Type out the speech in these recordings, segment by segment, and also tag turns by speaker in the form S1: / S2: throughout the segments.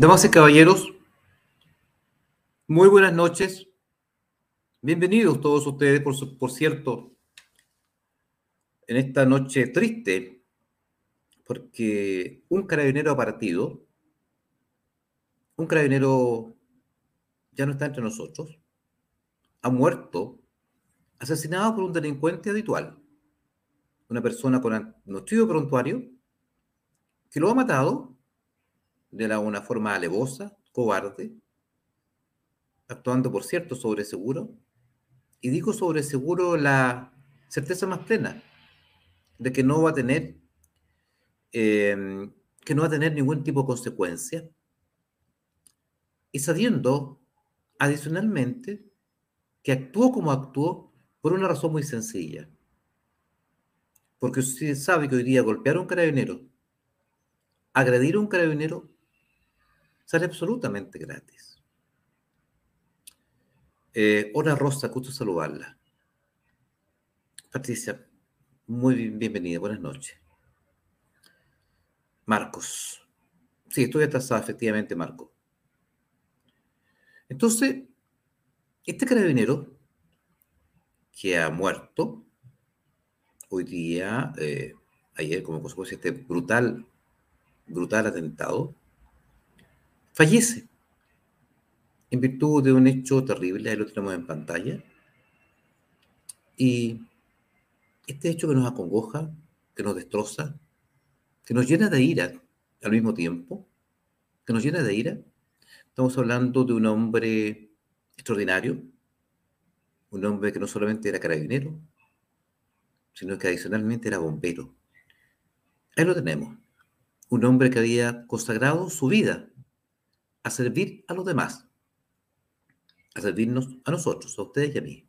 S1: Damas y caballeros, muy buenas noches. Bienvenidos todos ustedes, por, por cierto, en esta noche triste, porque un carabinero ha partido, un carabinero ya no está entre nosotros, ha muerto asesinado por un delincuente habitual, una persona con anuncio prontuario, que lo ha matado de una forma alevosa, cobarde, actuando, por cierto, sobre seguro. Y digo sobre seguro la certeza más plena de que no va a tener, em, que no va a tener ningún tipo de consecuencia. Y sabiendo, adicionalmente, que actuó como actuó por una razón muy sencilla. Porque usted sabe que hoy día golpear a un carabinero, agredir a un carabinero, sale absolutamente gratis. Eh, hola Rosa, gusto saludarla. Patricia, muy bienvenida, buenas noches. Marcos. Sí, estoy atrasada, efectivamente, Marco. Entonces, este carabinero que ha muerto hoy día, eh, ayer como consecuencia de este brutal, brutal atentado, fallece en virtud de un hecho terrible, ahí lo tenemos en pantalla. Y este hecho que nos acongoja, que nos destroza, que nos llena de ira al mismo tiempo, que nos llena de ira, estamos hablando de un hombre extraordinario, un hombre que no solamente era carabinero, sino que adicionalmente era bombero. Ahí lo tenemos, un hombre que había consagrado su vida a servir a los demás, a servirnos a nosotros, a ustedes y a mí.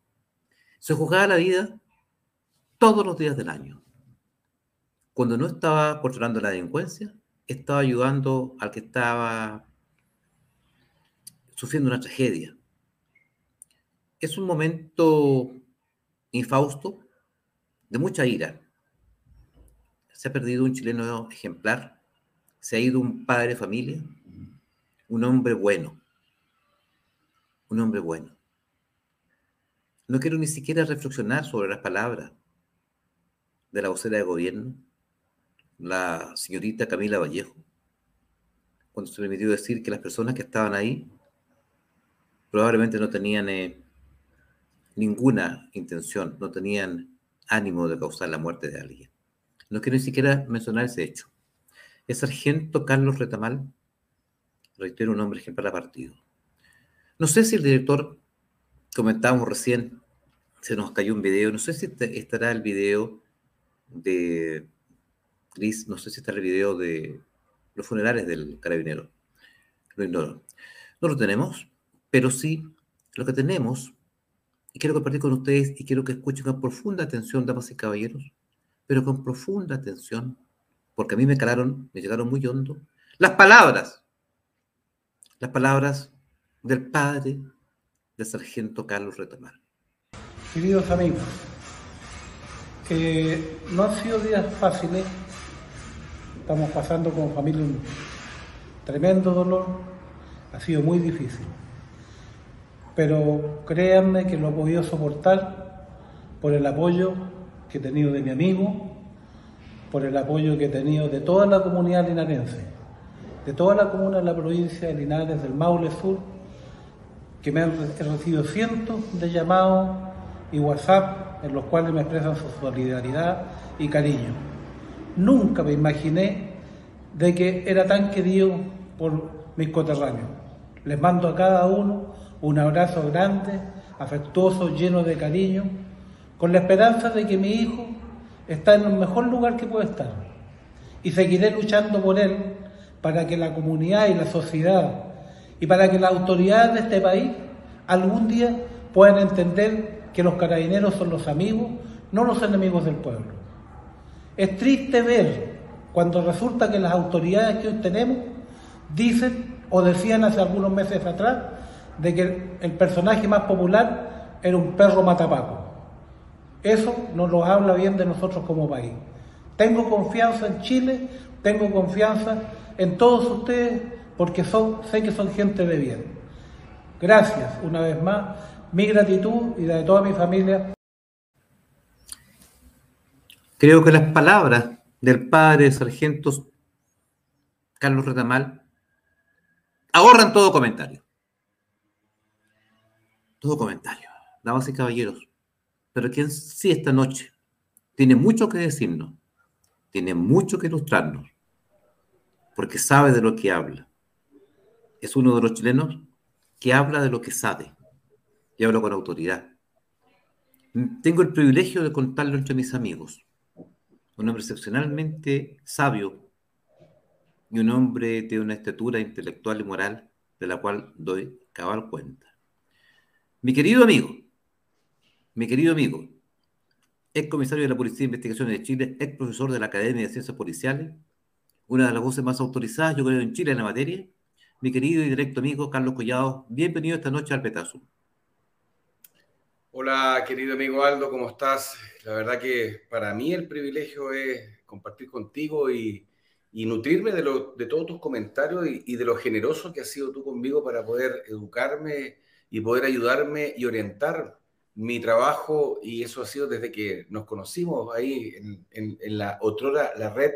S1: Se jugaba la vida todos los días del año. Cuando no estaba controlando la delincuencia, estaba ayudando al que estaba sufriendo una tragedia. Es un momento infausto, de mucha ira. Se ha perdido un chileno ejemplar, se ha ido un padre de familia, un hombre bueno, un hombre bueno. No quiero ni siquiera reflexionar sobre las palabras de la vocera de gobierno, la señorita Camila Vallejo, cuando se permitió decir que las personas que estaban ahí probablemente no tenían eh, ninguna intención, no tenían ánimo de causar la muerte de alguien. No quiero ni siquiera mencionar ese hecho. El sargento Carlos Retamal reitero, un nombre ejemplar partido. No sé si el director, comentábamos recién, se nos cayó un video, no sé si estará el video de Cris, no sé si estará el video de los funerales del carabinero. Lo ignoro. No lo tenemos, pero sí lo que tenemos, y quiero compartir con ustedes y quiero que escuchen con profunda atención, damas y caballeros, pero con profunda atención, porque a mí me calaron, me llegaron muy hondo, las palabras las palabras del padre del sargento Carlos Retamar.
S2: Queridos amigos, no han sido días fáciles, estamos pasando como familia un tremendo dolor, ha sido muy difícil, pero créanme que lo he podido soportar por el apoyo que he tenido de mi amigo, por el apoyo que he tenido de toda la comunidad linarense de toda la comuna de la provincia de Linares del Maule Sur, que me han recibido cientos de llamados y WhatsApp en los cuales me expresan su solidaridad y cariño. Nunca me imaginé de que era tan querido por mis coterráneos. Les mando a cada uno un abrazo grande, afectuoso, lleno de cariño, con la esperanza de que mi hijo está en el mejor lugar que puede estar. Y seguiré luchando por él para que la comunidad y la sociedad y para que las autoridades de este país algún día puedan entender que los carabineros son los amigos, no los enemigos del pueblo. Es triste ver cuando resulta que las autoridades que hoy tenemos dicen o decían hace algunos meses atrás de que el personaje más popular era un perro matapaco. Eso nos lo habla bien de nosotros como país. Tengo confianza en Chile, tengo confianza en todos ustedes porque son, sé que son gente de bien. Gracias una vez más, mi gratitud y la de toda mi familia.
S1: Creo que las palabras del padre sargento Carlos Retamal ahorran todo comentario. Todo comentario, damas y caballeros. Pero quien sí esta noche tiene mucho que decirnos, tiene mucho que ilustrarnos, porque sabe de lo que habla. Es uno de los chilenos que habla de lo que sabe y habla con autoridad. Tengo el privilegio de contarlo entre mis amigos. Un hombre excepcionalmente sabio y un hombre de una estatura intelectual y moral de la cual doy cabal cuenta. Mi querido amigo, mi querido amigo, ex comisario de la Policía de Investigaciones de Chile, ex profesor de la Academia de Ciencias Policiales, una de las voces más autorizadas, yo creo, en Chile en la materia, mi querido y directo amigo Carlos Collado. Bienvenido esta noche al Petazo.
S3: Hola, querido amigo Aldo, ¿cómo estás? La verdad que para mí el privilegio es compartir contigo y, nutrirme de, de, todos tus comentarios y, y, de lo generoso que has sido tú conmigo para poder educarme y poder ayudarme y orientar mi trabajo. Y eso ha sido desde que nos conocimos ahí en, en, la otrora, la red,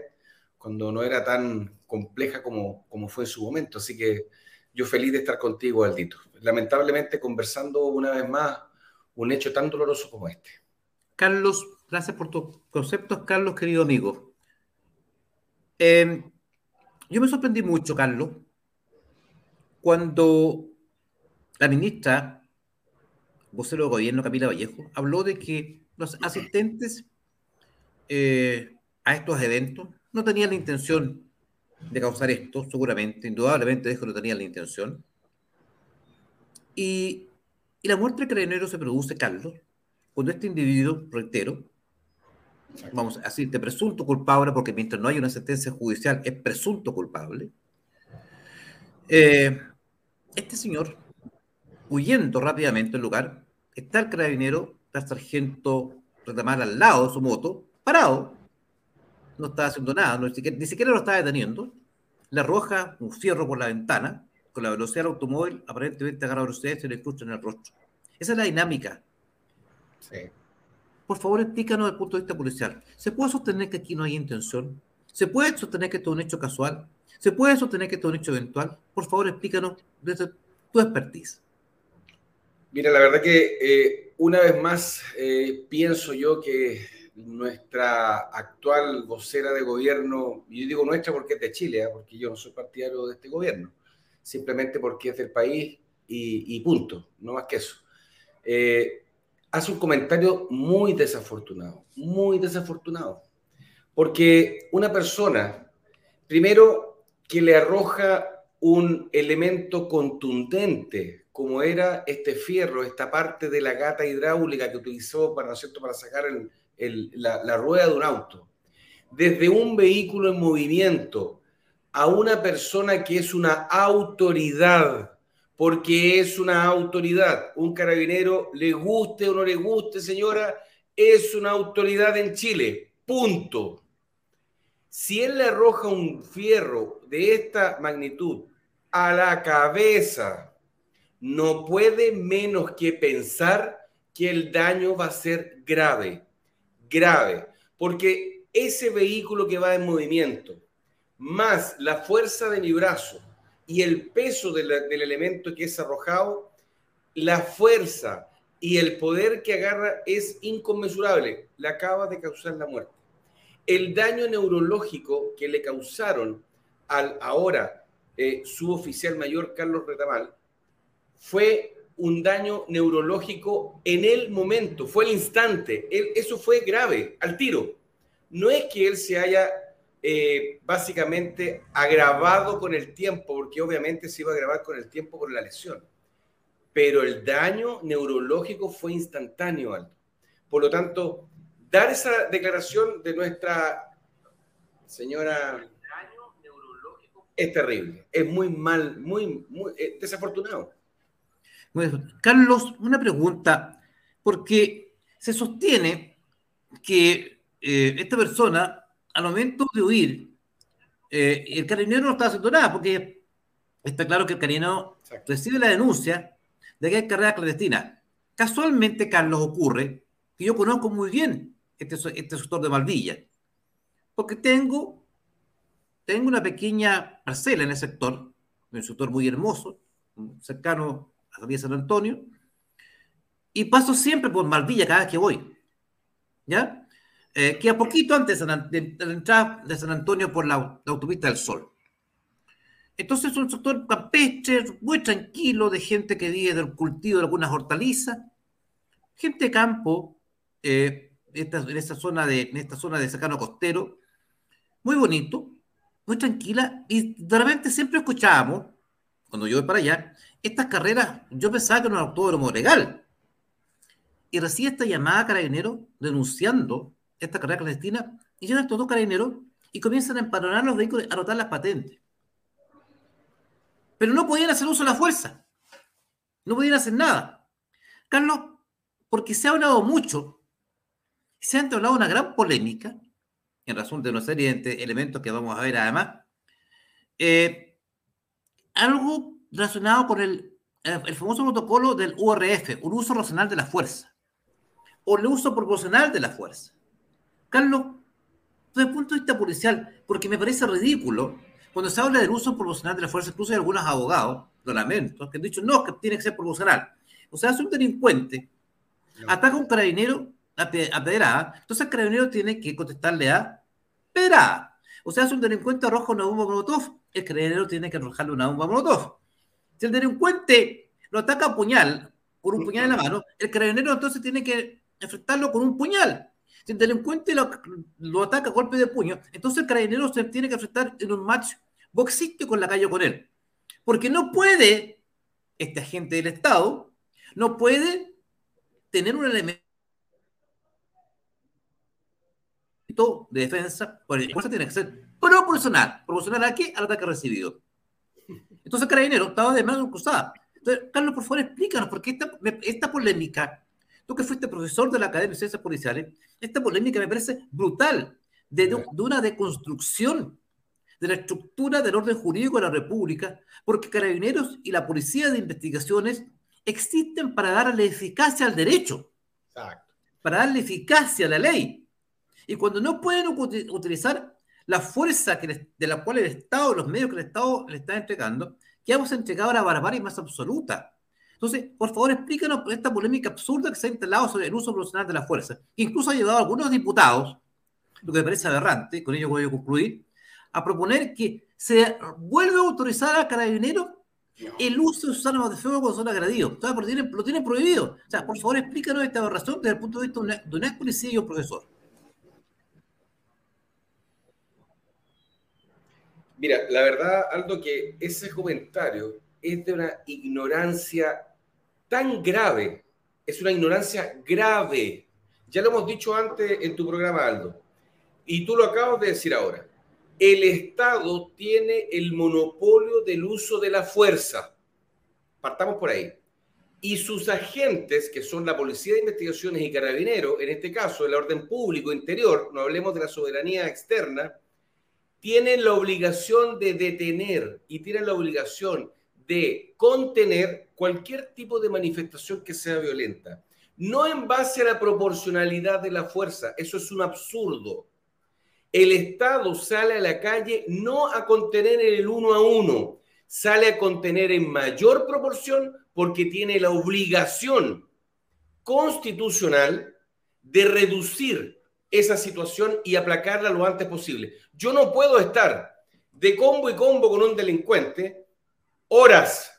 S3: cuando no era tan compleja como, como fue en su momento. Así que yo feliz de estar contigo, Aldito. Lamentablemente conversando una vez más un hecho tan doloroso como este.
S1: Carlos, gracias por tus conceptos, Carlos, querido amigo. Em, yo me sorprendí mucho, Carlos, cuando la ministra, vocero de gobierno, Camila Vallejo, habló de que los asistentes eh, a estos eventos no tenían la intención de causar esto, seguramente, indudablemente dijo no tenían la intención. Y, y la muerte del carabinero se produce, Carlos, cuando este individuo, reitero, vamos a decir, de presunto culpable, porque mientras no hay una sentencia judicial es presunto culpable, eh, este señor huyendo rápidamente del lugar, está el carabinero, está el sargento Retamar al lado de su moto, parado, no está haciendo nada, ni, siquiera, lo está deteniendo, le arroja un fierro por la ventana, con la velocidad del automóvil, aparentemente agarra velocidad y se le incrusta en el rostro. Esa es la dinámica. Sí. Por favor, explícanos desde el punto de vista policial. ¿Se puede sostener que aquí no hay intención? ¿Se puede sostener que esto es un hecho casual? ¿Se puede sostener que esto es un hecho eventual? Por favor, explícanos desde tu expertise.
S3: Mira, la verdad que eh, una vez más eh, pienso yo que nuestra actual vocera de gobierno, y yo digo nuestra porque es de Chile, ¿eh? porque yo no soy partidario de este gobierno, simplemente porque es del país y, punto, no más que eso. hace un comentario muy desafortunado, muy desafortunado, porque una persona, primero, que le arroja un elemento contundente como era este fierro, esta parte de la gata hidráulica que utilizó para, ¿no para sacar la, rueda de un auto, desde un vehículo en movimiento a una persona que es una autoridad, porque es una autoridad, un carabinero, le guste o no le guste, señora, es una autoridad en Chile, punto. Si él le arroja un fierro de esta magnitud a la cabeza no puede menos que pensar que el daño va a ser grave, grave, porque ese vehículo que va en movimiento, más la fuerza de mi brazo y el peso del elemento que es arrojado, la fuerza y el poder que agarra es inconmensurable, le acaba de causar la muerte. El daño neurológico que le causaron al ahora eh, suboficial mayor Carlos Retamal fue un daño neurológico en el momento, fue el instante. eso fue grave, al tiro. No es que él se haya eh, básicamente agravado con el tiempo, porque obviamente se iba a agravar con el tiempo por la lesión. Pero el daño neurológico fue instantáneo, Aldo. Por lo tanto, dar esa declaración de nuestra señora es terrible, es muy mal, muy, muy eh, desafortunado.
S1: Carlos, una pregunta, porque se sostiene que eh, esta persona, al momento de huir, eh, el carabinero no estaba haciendo nada, porque está claro que el carino recibe la denuncia de que hay carrera clandestina. Casualmente, Carlos, ocurre que yo conozco muy bien este, este sector de Malvilla, porque tengo, tengo una pequeña parcela en el sector, un sector muy hermoso, cercano a la vía San Antonio, y paso siempre por Malvilla cada vez que voy. ¿Ya? Eh, que a poquito antes de, la entrada de San Antonio por la, autopista del Sol. Entonces es un sector campestre, muy tranquilo, de gente que vive del cultivo de algunas hortalizas, gente de campo, eh, en, esta zona de, en esta zona de secano costero, muy bonito, muy tranquila, y de repente siempre escuchábamos, cuando yo voy para allá, estas carreras, yo pensaba que era un autódromo legal, y recibe esta llamada a carabineros denunciando esta carrera clandestina, y llegan estos dos carabineros y comienzan a empadronar los vehículos, a anotar las patentes. Pero no podían hacer uso de la fuerza, no podían hacer nada. Carlos, porque se ha hablado mucho, se ha entablado una gran polémica, en razón de una serie de elementos que vamos a ver además, eh, algo relacionado con el, el famoso protocolo del URF, un uso racional de la fuerza o el uso proporcional de la fuerza. Carlos, desde el punto de vista policial, porque me parece ridículo, cuando se habla del uso proporcional de la fuerza, incluso hay algunos abogados, lo lamento, que han dicho, no, que tiene que ser proporcional. O sea, es un delincuente, ataca a un carabinero a, pedrada, entonces el carabinero tiene que contestarle a pedrada. O sea, si un delincuente arroja una bomba molotov, el carabinero tiene que arrojarle una bomba molotov. Si el delincuente lo ataca a puñal, con un puñal en la mano, el carabinero entonces tiene que enfrentarlo con un puñal. Si el delincuente lo, ataca a golpe de puño, entonces el carabinero se tiene que enfrentar en un match boxístico con la calle con él. Porque no puede, este agente del Estado, no puede tener un elemento de defensa, porque la tiene que ser proporcional. ¿Proporcional a qué? Al ataque recibido. Entonces carabinero estaba de mano cruzada. Entonces, Carlos, por favor, explícanos, porque esta, esta polémica Tú que fuiste profesor de la Academia de Ciencias Policiales, esta polémica me parece brutal, de, de, una deconstrucción de la estructura del orden jurídico de la República, porque carabineros y la policía de investigaciones existen para darle eficacia al derecho, para darle eficacia a la ley. Y cuando no pueden utilizar la fuerza que de la cual el Estado, los medios que el Estado le está entregando, que hemos entregado a la barbarie más absoluta. Entonces, por favor, explícanos esta polémica absurda que se ha instalado sobre el uso profesional de la fuerza, que incluso ha llevado a algunos diputados, lo que me parece aberrante, con ello voy a concluir, a proponer que se vuelva a autorizar a carabineros el uso de sus armas de fuego cuando son agredidos. Lo, tienen, lo tienen prohibido. O sea, por favor, explícanos esta aberración desde el punto de vista de una, policía y un profesor.
S3: Mira, la verdad, Aldo, que ese comentario es de una ignorancia tan grave, es una ignorancia grave. Ya lo hemos dicho antes en tu programa, Aldo, y tú lo acabas de decir ahora. El Estado tiene el monopolio del uso de la fuerza. Partamos por ahí. Y sus agentes, que son la Policía de Investigaciones y Carabineros, en este caso el orden público interior, no hablemos de la soberanía externa, tienen la obligación de detener y tienen la obligación de contener cualquier tipo de manifestación que sea violenta. No en base a la proporcionalidad de la fuerza, eso es un absurdo. El Estado sale a la calle no a contener el uno a uno, sale a contener en mayor proporción porque tiene la obligación constitucional de reducir esa situación y aplacarla lo antes posible. Yo no puedo estar de combo y combo con un delincuente horas.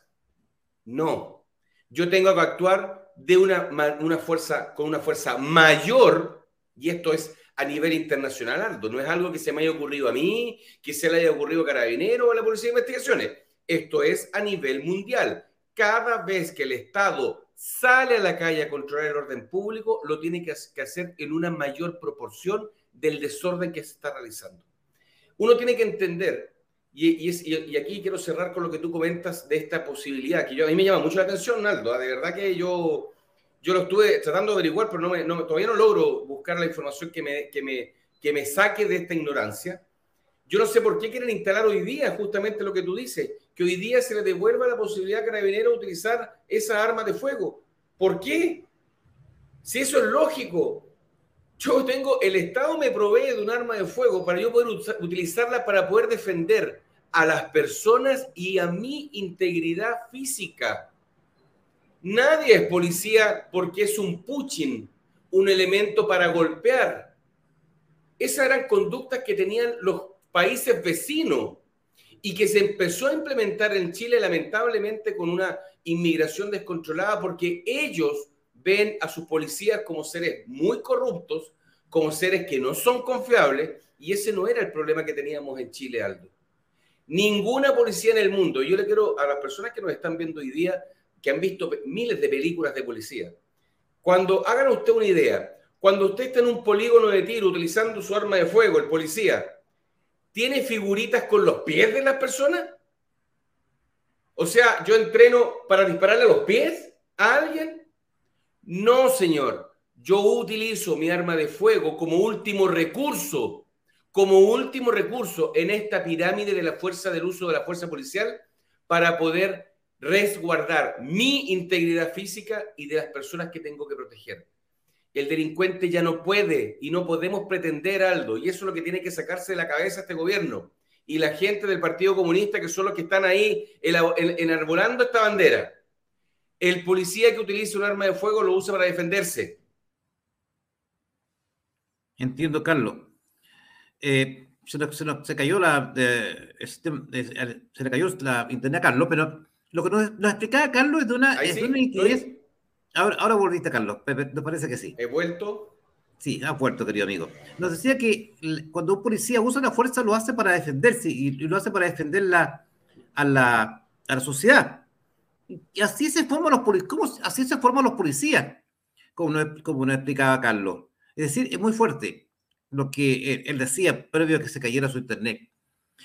S3: No, yo tengo que actuar de una, una fuerza, con una fuerza mayor, y esto es a nivel internacional, Aldo. No es algo que se me haya ocurrido a mí, que se le haya ocurrido a Carabinero o a la Policía de Investigaciones. Esto es a nivel mundial. Cada vez que el Estado sale a la calle a controlar el orden público, lo tiene que hacer en una mayor proporción del desorden que se está realizando. Uno tiene que entender y, aquí quiero cerrar con lo que tú comentas de esta posibilidad, que yo, a mí me llama mucho la atención, Naldo. ¿ah? De verdad que yo, yo lo estuve tratando de averiguar, pero no todavía no logro buscar la información que me, que, me, que me saque de esta ignorancia. Yo no sé por qué quieren instalar hoy día justamente lo que tú dices. Que hoy día se le devuelva la posibilidad a Carabineros de utilizar esa arma de fuego. ¿Por qué? Si eso es lógico. Yo tengo, el Estado me provee de un arma de fuego para yo poder utilizarla para poder defender a las personas y a mi integridad física. Nadie es policía porque es un puchín, un elemento para golpear. Esas eran conductas que tenían los países vecinos y que se empezó a implementar en Chile lamentablemente con una inmigración descontrolada porque ellos ven a sus policías como seres muy corruptos, como seres que no son confiables y ese no era el problema que teníamos en Chile, Aldo. Ninguna policía en el mundo, yo le quiero a las personas que nos están viendo hoy día, que han visto miles de películas de policía, cuando hagan usted una idea, cuando usted está en un polígono de tiro utilizando su arma de fuego, el policía, ¿Tiene figuritas con los pies de las personas? O sea, yo entreno para dispararle a los pies a alguien. No, señor. Yo utilizo mi arma de fuego como último recurso, como último recurso en esta pirámide de la fuerza del uso de la fuerza policial para poder resguardar mi integridad física y de las personas que tengo que proteger el delincuente ya no puede y no podemos pretender, Aldo, y eso es lo que tiene que sacarse de la cabeza este gobierno y la gente del Partido Comunista, que son los que están ahí enarbolando esta bandera. El policía que utiliza un arma de fuego lo usa para defenderse.
S1: Entiendo, Carlos. Eh, se, cayó la se le cayó la internet a Carlos, pero lo que nos, explicaba Carlos es de una, es de una Ahora, ahora volviste, Carlos. ¿Te parece que sí?
S3: ¿He vuelto?
S1: Sí, ha vuelto, querido amigo. Nos decía que cuando un policía usa la fuerza lo hace para defenderse y, lo hace para defender la, a, la, a la sociedad. Y así se forman los policías, así se forman los policías, como nos, como nos explicaba Carlos. Es decir, es muy fuerte lo que él, decía previo a que se cayera su internet.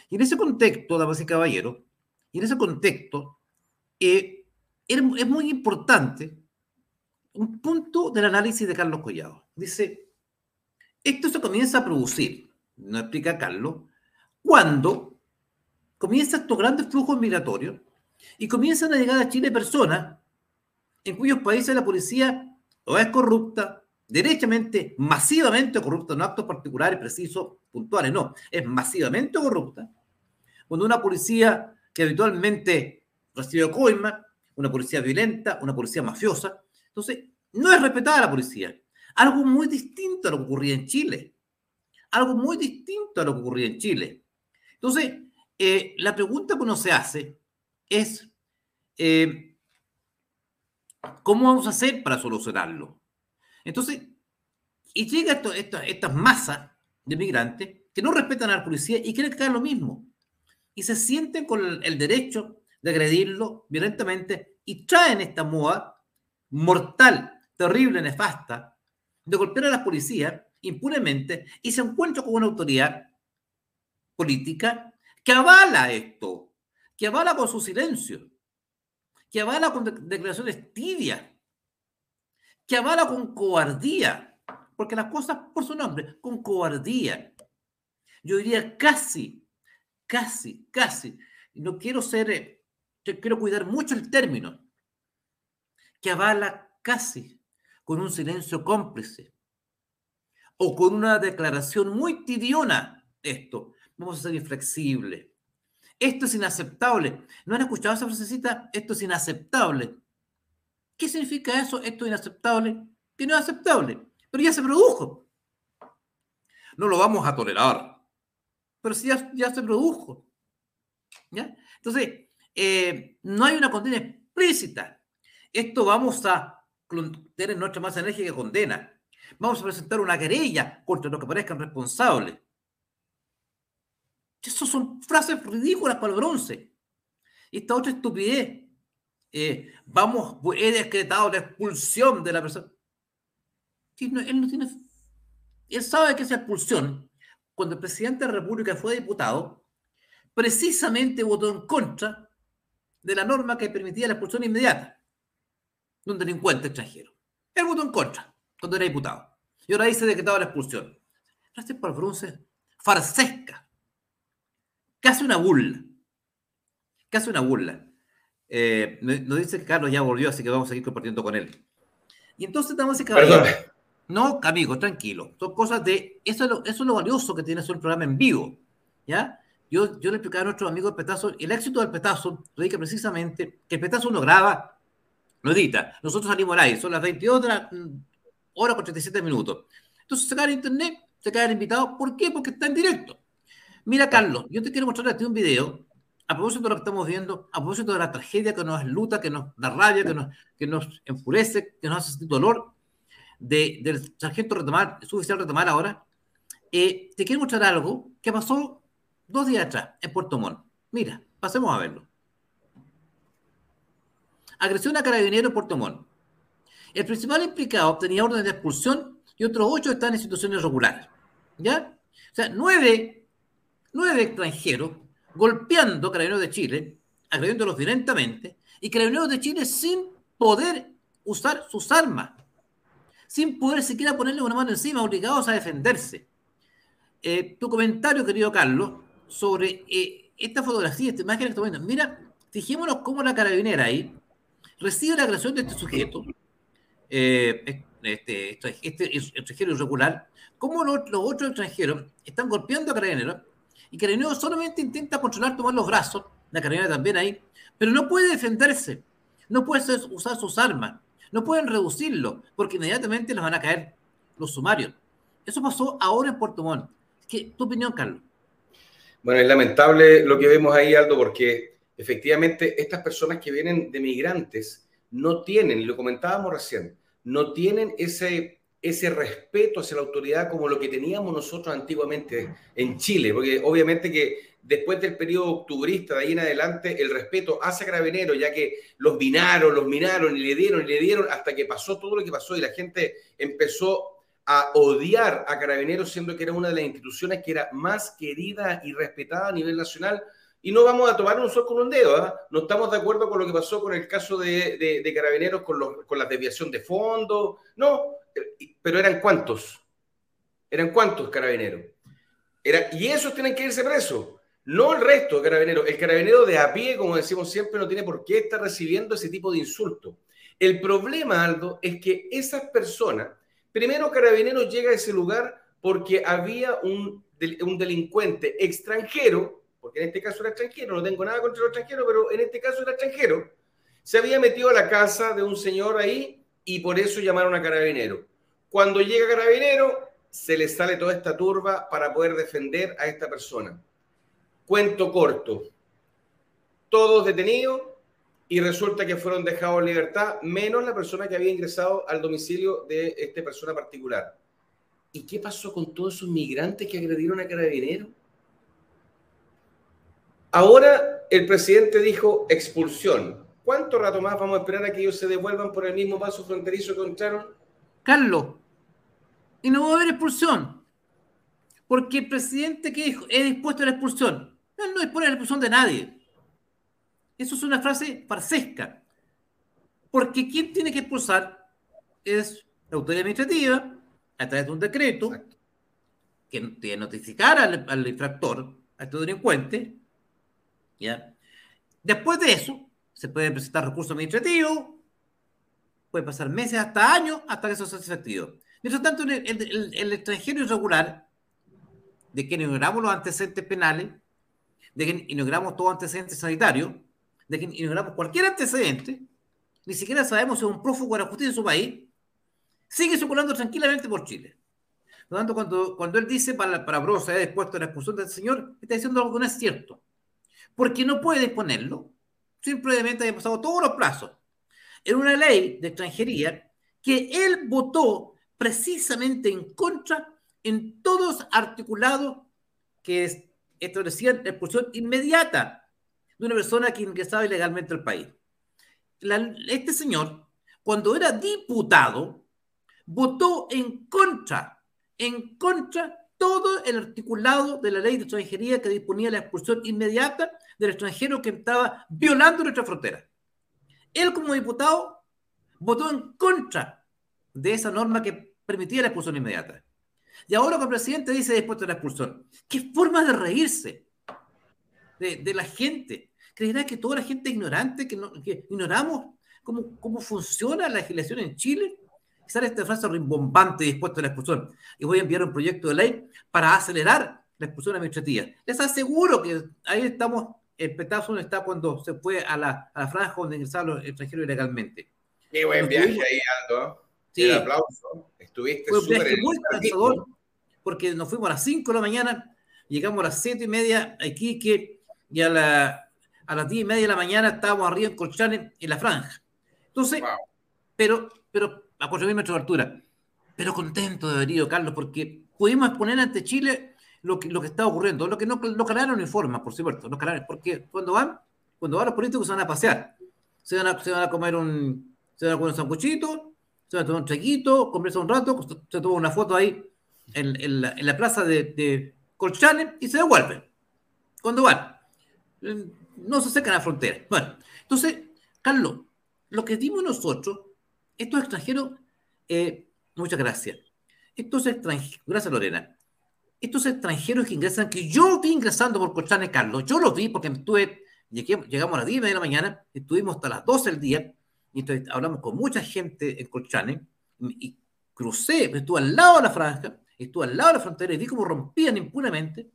S1: Y en ese contexto, damas y caballeros, y en ese contexto, eh, es muy importante un punto del análisis de Carlos Collado. Dice, esto se comienza a producir, no explica Carlos, cuando comienzan estos grandes flujos migratorios y comienzan a llegar a Chile personas en cuyos países la policía es corrupta, derechamente, masivamente corrupta, no actos particulares, precisos, puntuales, no, es masivamente corrupta. Cuando una policía que habitualmente recibe coima, una policía violenta, una policía mafiosa, entonces, no es respetada la policía. Algo muy distinto a lo que ocurría en Chile. Algo muy distinto a lo que ocurría en Chile. Entonces, eh, la pregunta que uno se hace es, eh, ¿cómo vamos a hacer para solucionarlo? Entonces, y llega esto, estas masas de migrantes que no respetan a la policía y quieren que lo mismo. Y se sienten con el derecho de agredirlo violentamente y traen esta moda mortal, terrible, nefasta, de golpear a las policías impunemente y se encuentra con una autoridad política que avala esto, que avala con su silencio, que avala con declaraciones tibias, que avala con cobardía, porque las cosas por su nombre, con cobardía. Yo diría casi, casi, casi, no quiero ser, eh, quiero cuidar mucho el término, que avala casi con un silencio cómplice o con una declaración muy tibiona esto. Vamos a ser inflexibles. Esto es inaceptable. ¿No han escuchado esa frasecita? Esto es inaceptable. ¿Qué significa eso? Esto es inaceptable. Que no es aceptable. Pero ya se produjo. No lo vamos a tolerar. Pero sí ya, se produjo. ¿Ya? Entonces, eh, no hay una condena explícita esto vamos a tener nuestra masa enérgica condena. Vamos a presentar una querella contra los que parezcan responsables. Eso son frases ridículas para el bronce. Y esta otra estupidez. Eh, vamos, he decretado la expulsión de la persona. él no tiene. Él sabe que esa expulsión, cuando el presidente de la República fue diputado, precisamente votó en contra de la norma que permitía la expulsión inmediata de un delincuente extranjero. Él votó en contra cuando era diputado. Y ahora dice decretado la expulsión. Gracias por bronce farsesca, casi una burla. hace una burla. Eh, nos dice que Carlos ya volvió, así que vamos a seguir compartiendo con él. Y entonces estamos
S3: Perdón.
S1: No, amigo, tranquilo. Son cosas de. Eso es lo, eso es lo valioso que tiene el programa en vivo. ¿Ya? Yo, yo le explicaba a nuestro amigo el petazo, el éxito del petazo dice precisamente que el petazo uno graba, lo edita. Nosotros salimos al aire, son las 22 mm, horas con 37 minutos. Entonces se cae en internet, se cae el invitado. ¿Por qué? Porque está en directo. Mira, Carlos, yo te quiero mostrar a ti un video a propósito de lo que estamos viendo, a propósito de la tragedia que nos luta, que nos da rabia, que nos, enfurece, que nos hace sentir dolor de, del sargento Retomar, suboficial Retomar ahora, eh, te quiero mostrar algo que pasó dos días atrás en Puerto Montt. Mira, pasemos a verlo. Agresión a carabinero en Puerto Montt. El principal implicado tenía orden de expulsión y otros ocho están en situaciones regulares. ¿Ya? O sea, nueve, nueve extranjeros golpeando carabineros de Chile, agrediéndolos violentamente, y carabineros de Chile sin poder usar sus armas sin poder siquiera ponerle una mano encima, obligados a defenderse. Eh, tu comentario, querido Carlos, sobre eh, esta fotografía, esta imagen que estamos viendo. Mira, fijémonos cómo la carabinera ahí recibe la agresión de este sujeto, eh, este, este, este, extranjero irregular, cómo los, otros extranjeros están golpeando a carabineros y carabineros solamente intenta controlar, tomar los brazos, la carabinera también ahí, pero no puede defenderse, no puede usar sus armas. No pueden reducirlo porque inmediatamente les van a caer los sumarios. Eso pasó ahora en Puerto Montt. ¿Qué, ¿Tu opinión, Carlos?
S3: Bueno, es lamentable lo que vemos ahí, Aldo, porque efectivamente estas personas que vienen de migrantes no tienen, y lo comentábamos recién, no tienen ese, ese respeto hacia la autoridad como lo que teníamos nosotros antiguamente en Chile, porque obviamente que después del periodo octubrista, de ahí en adelante, el respeto hacia Carabineros, ya que los minaron, los minaron y le dieron y le dieron hasta que pasó todo lo que pasó y la gente empezó a odiar a Carabineros, siendo que era una de las instituciones que era más querida y respetada a nivel nacional. Y no vamos a tomar un sol con un dedo, ¿ah? no estamos de acuerdo con lo que pasó con el caso de, de, Carabineros, con, los, con la desviación de fondos, no, eh, pero eran cuántos, eran cuántos Carabineros. Era, y esos tienen que irse presos. No el resto de carabineros. El carabinero de a pie, como decimos siempre, no tiene por qué estar recibiendo ese tipo de insultos. El problema, Aldo, es que esas personas, primero Carabineros llega a ese lugar porque había un, un delincuente extranjero, porque en este caso era extranjero, no tengo nada contra los extranjeros, pero en este caso era extranjero, se había metido a la casa de un señor ahí y por eso llamaron a Carabinero. Cuando llega Carabinero, se le sale toda esta turba para poder defender a esta persona. Cuento corto. Todos detenidos y resulta que fueron dejados en libertad, menos la persona que había ingresado al domicilio de esta persona particular. ¿Y qué pasó con todos esos migrantes que agredieron a Carabineros? Ahora el presidente dijo expulsión. ¿Cuánto rato más vamos a esperar a que ellos se devuelvan por el mismo paso fronterizo que entraron?
S1: Carlos, y no va a haber expulsión. Porque el presidente que dijo, he dispuesto a la expulsión. Él no dispone de la expulsión de nadie. Eso es una frase farsesca. Porque quien tiene que expulsar es la autoridad administrativa a través de un decreto que tiene que notificar al, infractor, a este delincuente. ¿Ya? Después de eso, se puede presentar recurso administrativo, puede pasar meses hasta años hasta que eso sea efectivo. Mientras tanto, el, extranjero irregular, de quien ignoramos los antecedentes penales, de que inauguramos todo antecedente sanitario, de que inauguramos cualquier antecedente, ni siquiera sabemos si es un prófugo de la justicia en su país, sigue circulando tranquilamente por Chile. Por lo tanto, cuando, cuando él dice para, para Brosa, ha dispuesto la expulsión del señor, está diciendo algo que no es cierto. Porque no puede disponerlo, simplemente haya pasado todos los plazos. En una ley de extranjería que él votó precisamente en contra en todos articulados que establecían la expulsión inmediata de una persona que ingresaba ilegalmente al país. este señor, cuando era diputado, votó en contra, en contra todo el articulado de la ley de extranjería que disponía la expulsión inmediata del extranjero que estaba violando nuestra frontera. Él como diputado votó en contra de esa norma que permitía la expulsión inmediata. Y ahora que el presidente dice después de la expulsión, qué forma de reírse de, la gente. creerá que toda la gente ignorante, que, no, que ignoramos cómo, cómo funciona la legislación en Chile. Sale esta frase rimbombante dispuesta a la expulsión. Y voy a enviar un proyecto de ley para acelerar la expulsión administrativa. Les aseguro que ahí estamos, el petazo donde está cuando se fue a la, a la franja donde ingresaron los extranjeros ilegalmente.
S3: Qué buen viaje ahí, Aldo. Sí. El aplauso. Estuviste súper
S1: muy cansador, porque nos fuimos a las 5 de la mañana, llegamos a las 7 y media aquí, que y a, la, a las 10 y media de la mañana estábamos arriba en Colchane, en la franja. Entonces, pero, pero a 4.000 metros de altura. Pero contento de haber ido, Carlos, porque pudimos exponer ante Chile lo que, lo que está ocurriendo. Lo que no, los no informan, por supuesto, los canales, porque cuando van, cuando van los políticos se van a pasear. Se van a, se van a comer un, se van a comer un sanguchito, se van a tomar un traguito, conversan un rato, se toma una foto ahí en, en, la, plaza de, de Colchane y se devuelven. Cuando van. No se acercan a la frontera. Bueno, entonces, Carlos, lo que dimos nosotros, estos extranjeros, eh, muchas gracias. Estos extranjeros, gracias Lorena, estos extranjeros que ingresan, que yo vi ingresando por Colchane, Carlos, yo los vi porque estuve, llegamos a las 10 de la mañana, estuvimos hasta las 12 del día, y entonces hablamos con mucha gente en Colchane, y crucé, estuve al lado de la franja, estuve al lado de la frontera y vi cómo rompían impunemente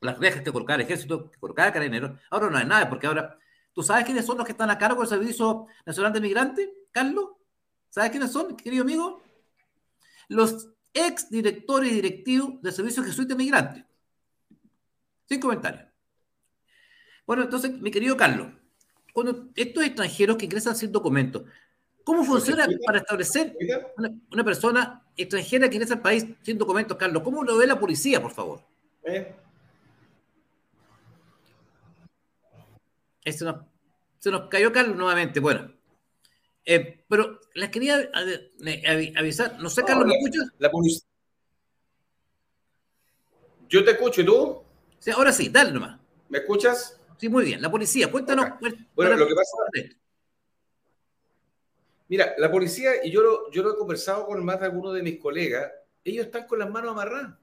S1: las rejas que colocaba el ejército, que colocaba carabineros. Ahora no hay nada, porque ahora ¿Tú sabes quiénes son los que están a cargo del Servicio Nacional de Migrantes, Carlos? ¿Sabes quiénes son, querido amigo? Los ex directores y directivos del Servicio Jesuita de Migrantes. Sin comentarios. Bueno, entonces, mi querido Carlos, cuando estos extranjeros que ingresan sin documentos, ¿cómo funciona para establecer una, persona extranjera que ingresa al país sin documentos, Carlos? ¿Cómo lo ve la policía, por favor? ¿Eh? se nos, cayó Carlos nuevamente. Bueno, eh, pero les quería avisar. No sé, Carlos, ¿me escuchas? La policía.
S3: Yo te escucho, ¿y tú?
S1: Sí, ahora sí, dale nomás.
S3: ¿Me escuchas?
S1: Sí, muy bien. La policía, cuéntanos.
S3: Bueno, lo que pasa. Mira, la policía, y yo lo, yo lo he conversado con más de algunos de mis colegas, ellos están con las manos amarradas.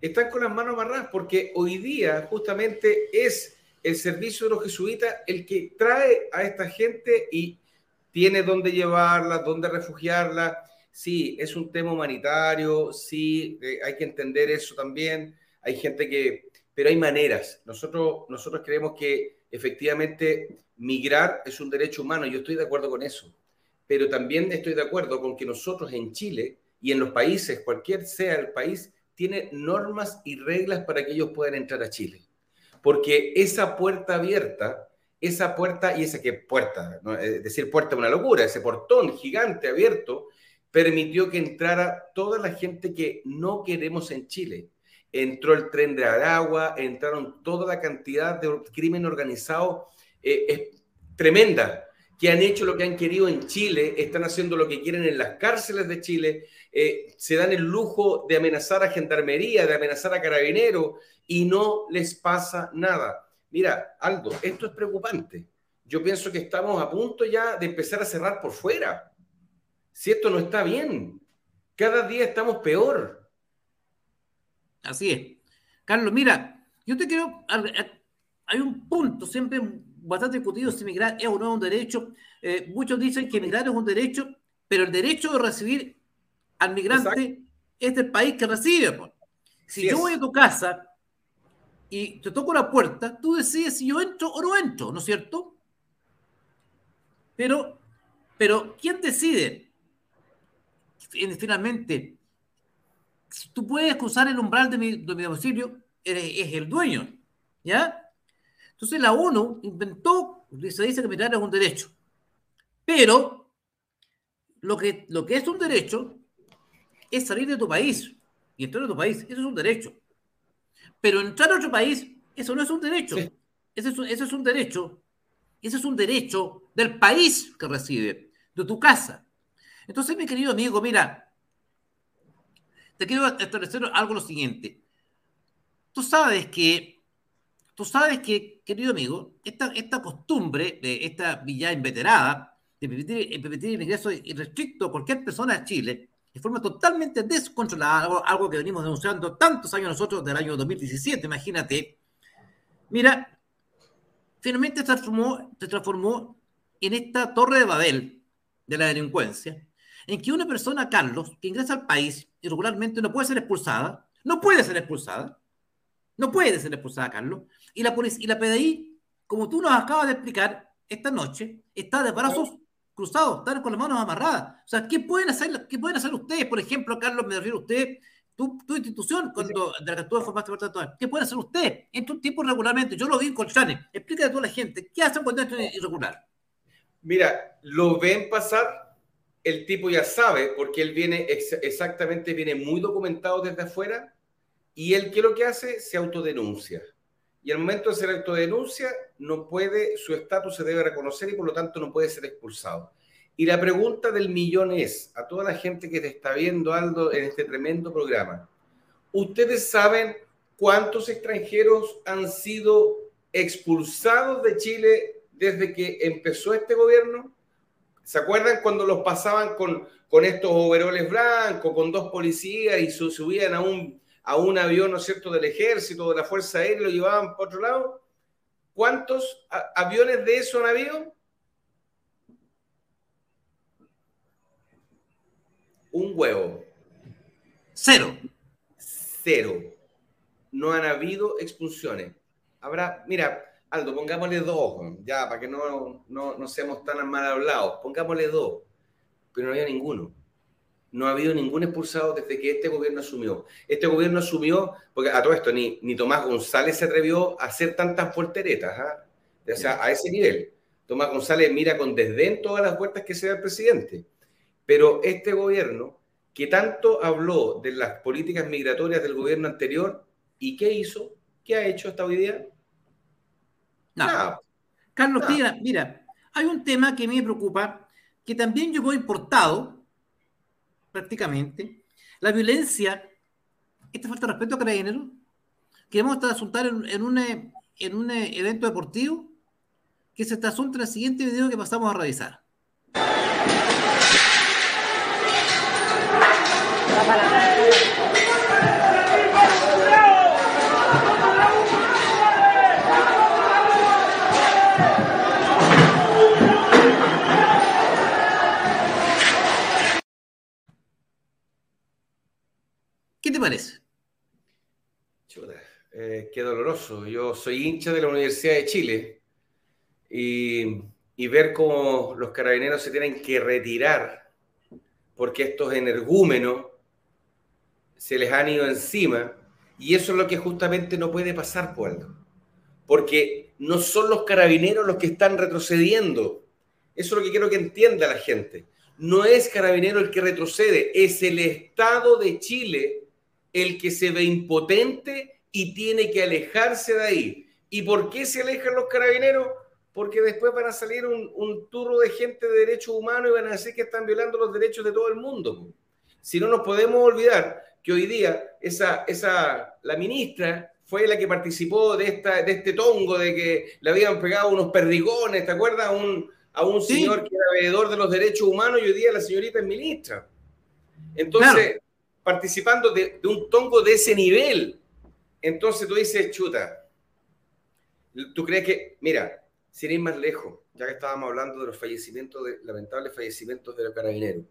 S3: Están con las manos amarradas porque hoy día justamente es el servicio de los jesuitas el que trae a esta gente y tiene dónde llevarla, dónde refugiarla. Sí, es un tema humanitario, sí, eh, hay que entender eso también. Hay gente que, pero hay maneras. Nosotros, nosotros creemos que efectivamente migrar es un derecho humano, yo estoy de acuerdo con eso, pero también estoy de acuerdo con que nosotros en Chile y en los países, cualquier sea el país, tiene normas y reglas para que ellos puedan entrar a Chile porque esa puerta abierta, esa puerta, y esa que puerta, es decir puerta una locura, ese portón gigante abierto, permitió que entrara toda la gente que no queremos en Chile. Entró el tren de Aragua, entraron toda la cantidad de crimen organizado eh, tremenda, que han hecho lo que han querido en Chile, están haciendo lo que quieren en las cárceles de Chile, eh, se dan el lujo de amenazar a gendarmería, de amenazar a carabineros, y no les pasa nada. Mira, Aldo, esto es preocupante. Yo pienso que estamos a punto ya de empezar a cerrar por fuera. Si esto no está bien, cada día estamos peor.
S1: Así es. Carlos, mira, yo te quiero... Hay un punto siempre bastante discutido si migrar es o no un derecho. Eh, muchos dicen que migrar es un derecho, pero el derecho de recibir al migrante es del país que recibe. Si yo voy a tu casa y te toco la puerta, tú decides si yo entro o no entro, ¿no es cierto? Pero, pero ¿quién decide? Finalmente, si tú puedes cruzar el umbral de mi, domicilio, es el dueño, ¿ya? Entonces la ONU inventó, se dice que migrar es un derecho, pero lo que, lo que es un derecho es salir de tu país y entrar a tu país, eso es un derecho. Pero entrar a otro país, eso no es un derecho. Ese, es, es un derecho. Ese es un derecho del país que recibe, de tu casa. Entonces, mi querido amigo, mira, te quiero establecer algo lo siguiente. Tú sabes que, tú sabes que, querido amigo, esta, esta costumbre, de esta villa inveterada, de permitir, permitir el ingreso irrestricto a cualquier persona a Chile, de forma totalmente descontrolada, algo, que venimos denunciando tantos años nosotros del año 2017, imagínate. Mira, finalmente se transformó, se transformó en esta torre de Babel de la delincuencia, en que una persona, Carlos, que ingresa al país irregularmente no puede ser expulsada, no puede ser expulsada, no puede ser expulsada, Carlos, y la, y la PDI, como tú nos acabas de explicar esta noche, está de brazos cruzados, están con las manos amarradas. O sea, ¿qué pueden hacer, qué pueden hacer ustedes? Por ejemplo, Carlos, me refiero a usted, tu, tu institución, cuando de la que tú formaste parte de ¿qué pueden hacer ustedes? En tu tiempo regularmente, yo lo vi en Colchane, explícale a toda la gente, ¿qué hacen cuando entran irregular?
S3: Mira, lo ven pasar, el tipo ya sabe, porque él viene exactamente, viene muy documentado desde afuera, y él, ¿qué es lo que hace? Se autodenuncia. Y al momento de ser autodenuncia, no puede, su estatus se debe reconocer y por lo tanto no puede ser expulsado. Y la pregunta del millón es, a toda la gente que te está viendo, Aldo, en este tremendo programa, ¿ustedes saben cuántos extranjeros han sido expulsados de Chile desde que empezó este gobierno? ¿Se acuerdan cuando los pasaban con, con estos overoles blancos, con dos policías y subían a un, a un avión, ¿no es cierto?, del ejército, de la Fuerza Aérea, lo llevaban para otro lado? ¿Cuántos aviones de eso han habido? Un huevo.
S1: Cero.
S3: Cero. No han habido expulsiones. Habrá, mira, Aldo, pongámosle dos, ya, para que no, no, seamos tan mal hablados, pongámosle dos, pero no había ninguno. No ha habido ningún expulsado desde que este gobierno asumió. Este gobierno asumió, porque a todo esto ni, ni Tomás González se atrevió a hacer tantas volteretas, ¿ah? o sea, a ese nivel. Tomás González mira con desdén todas las vueltas que se da el presidente. Pero este gobierno, que tanto habló de las políticas migratorias del gobierno anterior, ¿y qué hizo? ¿Qué ha hecho hasta hoy día?
S1: Nada. Carlos, Mira, mira, hay un tema que me preocupa, que también llegó importado, prácticamente, la violencia, esta falta de respeto a carabineros, que vamos a asuntar en, en, un, en un evento deportivo, que se está asunto en el siguiente video que pasamos a revisar. ¿Qué te parece?
S3: Eh, qué doloroso. Yo soy hincha de la Universidad de Chile y, y ver cómo los carabineros se tienen que retirar porque estos energúmenos se les han ido encima y eso es lo que justamente no puede pasar, Pueblo. Porque no son los carabineros los que están retrocediendo. Eso es lo que quiero que entienda la gente. No es carabinero el que retrocede, es el Estado de Chile el que se ve impotente y tiene que alejarse de ahí. ¿Y por qué se alejan los carabineros? Porque después van a salir un, un turro de gente de derechos humanos y van a decir que están violando los derechos de todo el mundo. Si no nos podemos olvidar que hoy día esa, esa, la ministra fue la que participó de, esta, de este tongo, de que le habían pegado unos perdigones, ¿te acuerdas? A un, a un señor que era veedor de los derechos humanos y hoy día la señorita es ministra. Entonces, participando de, un tongo de ese nivel, entonces tú dices, chuta, tú crees que, mira, sin ir más lejos, ya que estábamos hablando de los fallecimientos, de lamentables fallecimientos de los carabineros,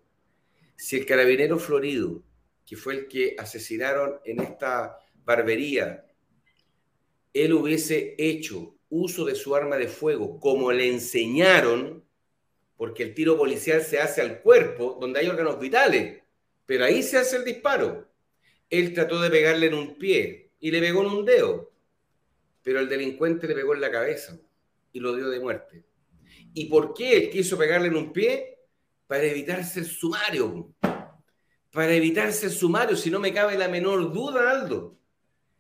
S3: si el carabinero Florido que fue el que asesinaron en esta barbería, él hubiese hecho uso de su arma de fuego como le enseñaron, porque el tiro policial se hace al cuerpo, donde hay órganos vitales, pero ahí se hace el disparo. Él trató de pegarle en un pie y le pegó en un dedo, pero el delincuente le pegó en la cabeza y lo dio de muerte. ¿Y por qué él quiso pegarle en un pie? Para evitarse el sumario para evitarse el sumario, si no me cabe la menor duda, Aldo.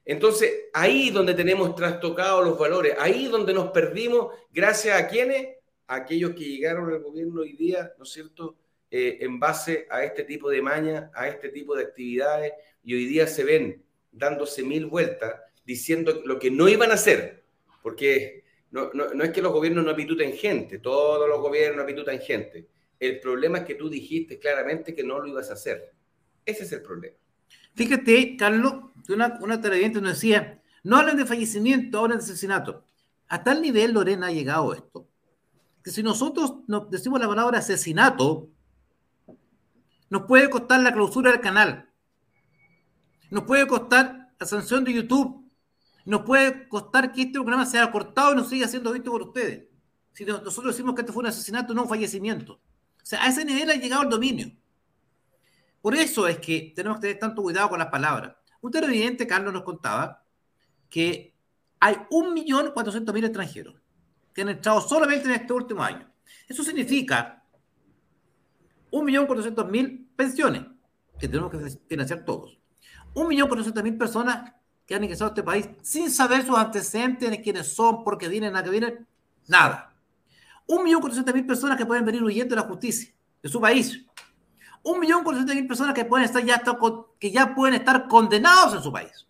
S3: Entonces, ahí donde tenemos trastocados los valores, ahí donde nos perdimos, gracias a quienes, a aquellos que llegaron al gobierno hoy día, ¿no es cierto?, eh, en base a este tipo de maña, a este tipo de actividades, y hoy día se ven dándose mil vueltas, diciendo lo que no iban a hacer, porque no, no es que los gobiernos no apituten gente, todos los gobiernos apitutan gente. El problema es que tú dijiste claramente que no lo ibas a hacer. Ese es el problema.
S1: Fíjate, Carlos, una, una televidente nos decía, no hablen de fallecimiento, hablen de asesinato. A tal nivel, Lorena, ha llegado esto, que si nosotros nos decimos la palabra asesinato, nos puede costar la clausura del canal, nos puede costar la sanción de YouTube, nos puede costar que este programa sea cortado y no siga siendo visto por ustedes. Si nosotros decimos que esto fue un asesinato, no un fallecimiento. O sea, a ese nivel ha llegado el dominio. Por eso es que tenemos que tener tanto cuidado con las palabras. Un televidente, Carlos, nos contaba que hay 1.400.000 extranjeros que han entrado solamente en este último año. Eso significa 1.400.000 pensiones que tenemos que financiar todos. 1.400.000 personas que han ingresado a este país sin saber sus antecedentes, quiénes son, por qué vienen, a qué vienen, nada. 1.400.000 personas que pueden venir huyendo de la justicia de su país. 1.400.000 personas que pueden estar ya, que ya pueden estar condenados en su país.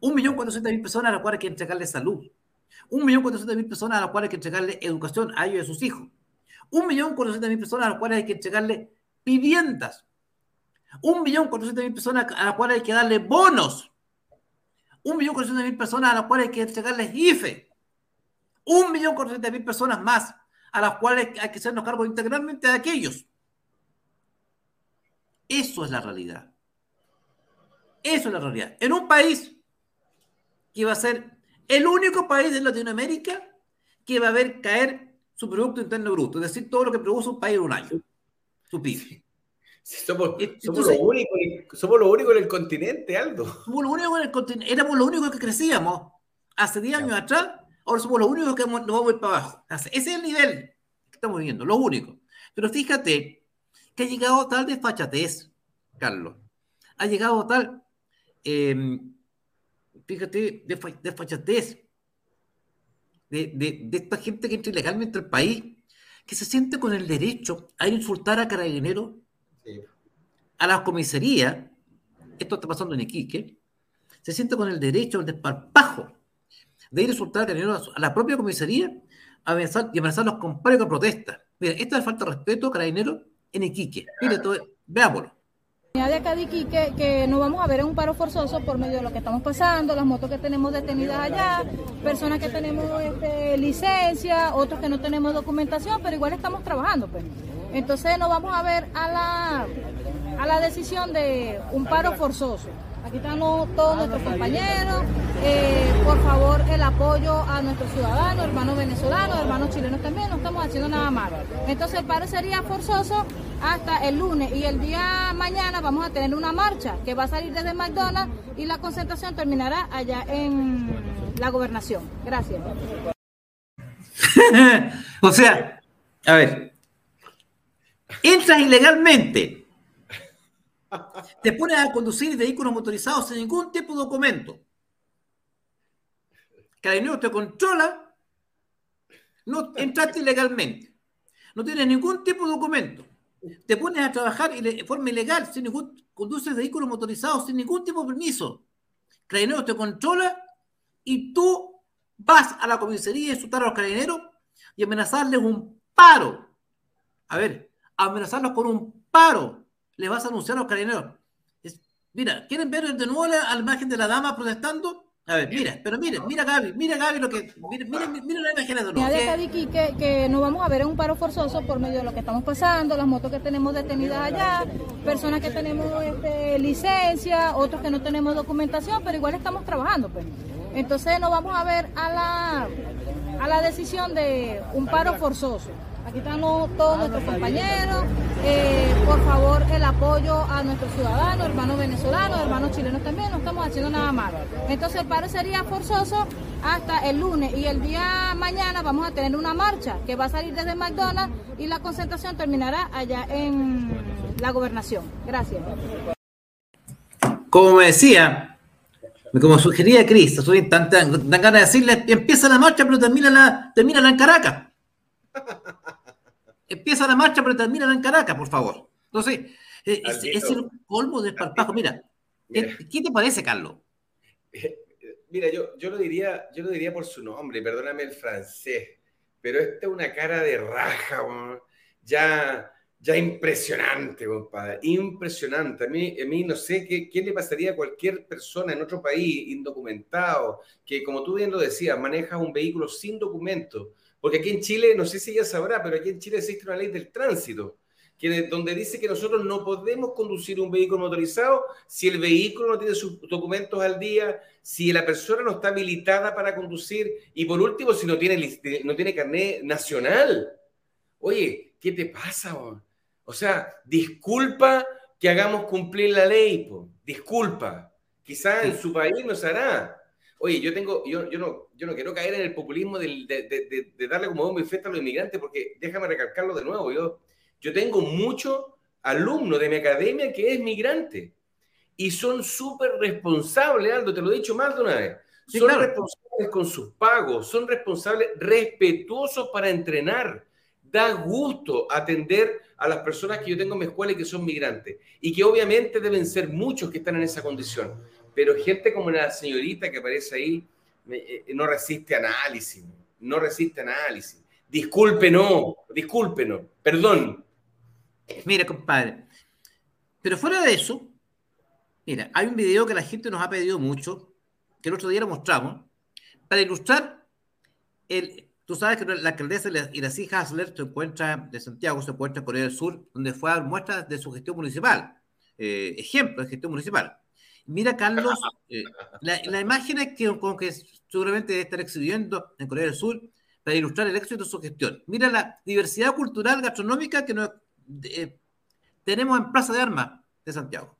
S1: 1.400.000 personas a las cuales hay que entregarle salud. 1.400.000 personas a las cuales hay que entregarle educación a ellos y a sus hijos. 1.400.000 personas a las cuales hay que entregarle viviendas. 1.400.000 personas a las cuales hay que darle bonos. 1.400.000 personas a las cuales hay que entregarles IFE. 1.400.000 personas más a las cuales hay que hacernos cargo integralmente de aquellos. Eso es la realidad. Eso es la realidad. En un país que va a ser el único país de Latinoamérica que va a ver caer su Producto Interno Bruto, es decir, todo lo que produce un país en un año, su PIB.
S3: somos, somos, lo único, somos lo único en el continente, Aldo.
S1: Somos lo único en el continente, éramos lo único que crecíamos hace 10 años atrás, ahora somos los únicos que nos vamos a ir para abajo. Ese es el nivel que estamos viviendo, lo único. Pero fíjate que ha llegado tal desfachatez, Carlos, ha llegado tal... Eh, fíjate, de desfachatez, de, de, de, esta gente que entra ilegalmente al país, que se siente con el derecho a insultar a carabineros, a la comisaría, esto está pasando en Iquique, se siente con el derecho, el desparpajo, de ir a insultar a carabineros a la propia comisaría a amenazar, y amenazarlos con paro de protesta. Mira, esta es falta de respeto a carabineros en Iquique. Mire, todo, veámoslo
S4: de acá de Iquique que no vamos a ver en un paro forzoso por medio de lo que estamos pasando, las motos que tenemos detenidas allá, personas que tenemos este, licencia, otros que no tenemos documentación, pero igual estamos trabajando. Pues. Entonces no vamos a ver a la, a la decisión de un paro forzoso. Aquí están todos nuestros compañeros. Eh, por favor, el apoyo a nuestros ciudadanos, hermanos venezolanos, hermanos chilenos también. No estamos haciendo nada malo. Entonces, el paro sería forzoso hasta el lunes. Y el día mañana vamos a tener una marcha que va a salir desde McDonald's y la concentración terminará allá en la gobernación. Gracias.
S1: o sea, a ver, entras ilegalmente te pones a conducir vehículos motorizados sin ningún tipo de documento. Carabineros te controla, no entraste ilegalmente, no tienes ningún tipo de documento. Te pones a trabajar de forma ilegal, sin ningún, conduces vehículos motorizados sin ningún tipo de permiso. Carabineros te controla y tú vas a la comisaría a insultar a los carabineros y amenazarles un paro. A ver, amenazarlos con un paro le vas a anunciar a los carabineros. mira, ¿quieren ver de nuevo la, la, imagen de la dama protestando? A ver, mira, pero mira, mira Gaby, mira Gaby lo que, mira, mira, mira la imagen de nuevo.
S4: De que, que no vamos a ver un paro forzoso por medio de lo que estamos pasando, las motos que tenemos detenidas allá, personas que tenemos este, licencia, otros que no tenemos documentación, pero igual estamos trabajando, pues. Entonces no vamos a ver a la, a la decisión de un paro forzoso. Aquí están todos nuestros compañeros. Eh, por favor, el apoyo a nuestros ciudadanos, hermanos venezolanos, hermanos chilenos también. No estamos haciendo nada malo. Entonces, el paro sería forzoso hasta el lunes. Y el día mañana vamos a tener una marcha que va a salir desde McDonald's y la concentración terminará allá en la gobernación. Gracias.
S1: Como me decía, como sugería Cris, soy tan, tan, ganas de decirle, empieza la marcha, pero termina la, termina la en Caracas. Empieza la marcha, pero termina en Caracas, por favor. Entonces, eh, es, el colmo del parpajo. Mira, ¿qué, te parece, Carlos?
S3: Mira, yo, yo, lo diría, yo lo diría por su nombre, perdóname el francés, pero esta es una cara de raja, ya Ya impresionante, compadre, impresionante. A mí, a mí no sé qué, qué le pasaría a cualquier persona en otro país indocumentado, que como tú bien lo decías, maneja un vehículo sin documento. Porque aquí en Chile, no sé si ya sabrá, pero aquí en Chile existe una ley del tránsito, que, donde dice que nosotros no podemos conducir un vehículo motorizado si el vehículo no tiene sus documentos al día, si la persona no está habilitada para conducir y por último, si no tiene, no tiene carnet nacional. Oye, ¿qué te pasa? O sea, disculpa que hagamos cumplir la ley, disculpa. Quizá en su país no se hará. Oye, yo tengo, yo, yo, no, yo no quiero caer en el populismo de, de, de, darle como bombo y festa a los inmigrantes, porque déjame recalcarlo de nuevo. Yo, yo tengo mucho alumno de mi academia que es migrante y son súper responsables, Aldo, te lo he dicho más de una vez. Son responsables con sus pagos, son responsables, respetuosos para entrenar. Da gusto atender a las personas que yo tengo en mi escuela y que son migrantes. Y que obviamente deben ser muchos que están en esa condición. Pero gente como la señorita que aparece ahí no resiste análisis. No resiste análisis. Discúlpenos, discúlpenos, perdón.
S1: Mira, compadre. Pero fuera de eso, mira, hay un video que la gente nos ha pedido mucho, que el otro día lo mostramos, para ilustrar el, Tú sabes que la alcaldesa y la hija Hasler se encuentra de Santiago, se encuentra en Corea del Sur, donde fue a dar muestras de su gestión municipal. Eh, ejemplo de gestión municipal. Mira, Carlos, eh, la, imagen que, con que seguramente debe estar exhibiendo en Corea del Sur para ilustrar el éxito de su gestión. Mira la diversidad cultural gastronómica que eh, tenemos en Plaza de Armas de Santiago.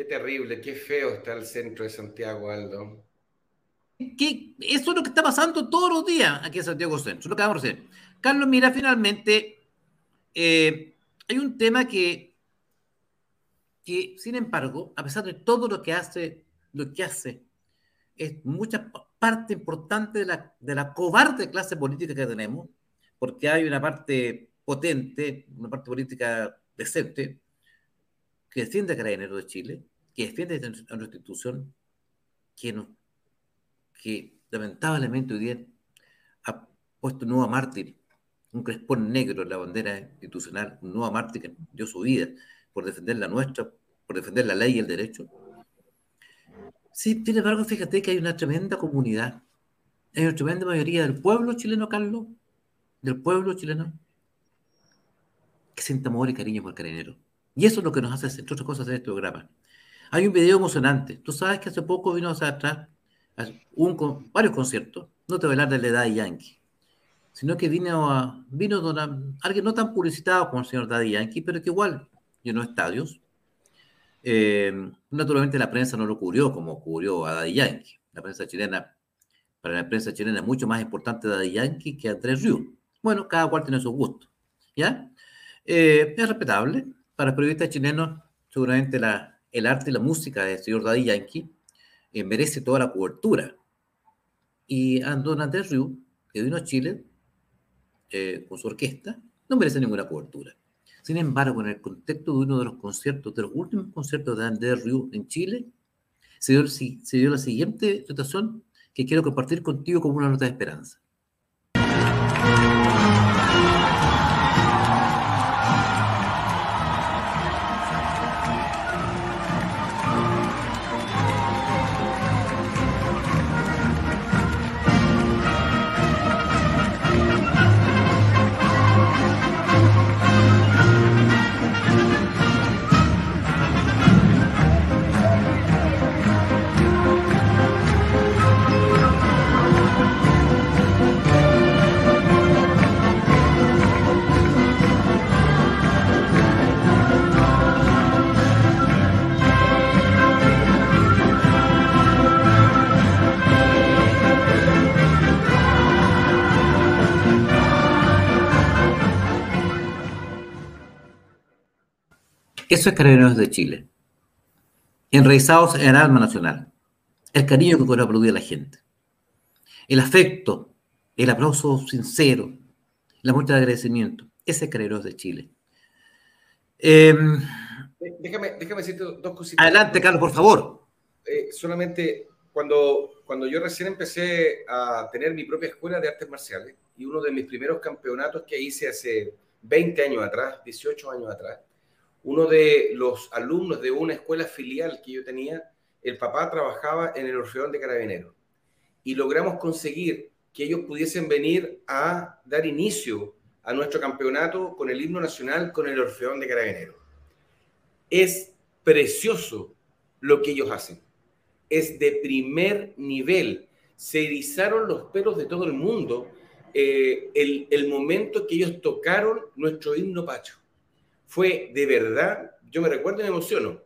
S3: Qué terrible, qué feo está el centro de Santiago, Aldo.
S1: Que eso es lo que está pasando todos los días aquí en Santiago Centro, lo que vamos a hacer. Carlos, mira, finalmente eh, hay un tema que, que, sin embargo, a pesar de todo lo que hace, lo que hace, es mucha parte importante de la, de la cobarde clase política que tenemos, porque hay una parte potente, una parte política decente, que defiende a Carabineros de Chile, que defiende a nuestra institución, que, no, que lamentablemente hoy día ha puesto un nuevo mártir, un crespón negro en la bandera institucional, un nuevo mártir que dio su vida por defender la nuestra, por defender la ley y el derecho. Sí, sin embargo, fíjate que hay una tremenda comunidad, hay una tremenda mayoría del pueblo chileno, Carlos, del pueblo chileno, que siente amor y cariño por Carabinero. Y eso es lo que nos hace, entre otras cosas, hacer este programa. Hay un video emocionante. Tú sabes que hace poco vino hacia atrás un, varios conciertos. No te voy a hablar de la edad de Yankee, sino que vino, a, vino alguien no tan publicitado como el señor Daddy Yankee, pero que igual llenó estadios. Eh, naturalmente la prensa no lo cubrió como cubrió a Daddy Yankee. La prensa chilena, para la prensa chilena es mucho más importante Daddy Yankee que Andrés Rieu. Bueno, cada cual tiene su gusto. ¿Ya? Eh, es respetable. Para periodistas chilenos, seguramente la, el arte y la música del señor Daddy Yankee eh, merece toda la cobertura. Y Don Andrés Riu, que vino a Chile eh, con su orquesta, no merece ninguna cobertura. Sin embargo, en el contexto de uno de los conciertos, de los últimos conciertos de Andrés Riu en Chile, se dio, se dio la siguiente situación que quiero compartir contigo como una nota de esperanza. Eso es Carabineros de Chile. Enraizados en el alma nacional. El cariño que puede a la gente. El afecto, el aplauso sincero, la muestra de agradecimiento. Ese es Carabineros de Chile.
S3: Em, déjame, déjame decirte dos cositas.
S1: Adelante, Carlos, por favor.
S3: Eh, solamente cuando, cuando yo recién empecé a tener mi propia escuela de artes marciales y uno de mis primeros campeonatos que hice hace 20 años atrás, 18 años atrás, uno de los alumnos de una escuela filial que yo tenía, el papá trabajaba en el Orfeón de Carabineros y logramos conseguir que ellos pudiesen venir a dar inicio a nuestro campeonato con el himno nacional, con el Orfeón de Carabineros. Es precioso lo que ellos hacen. Es de primer nivel. Se erizaron los pelos de todo el mundo eh, el, el momento que ellos tocaron nuestro himno pacho. Fue de verdad, yo me recuerdo y me emociono,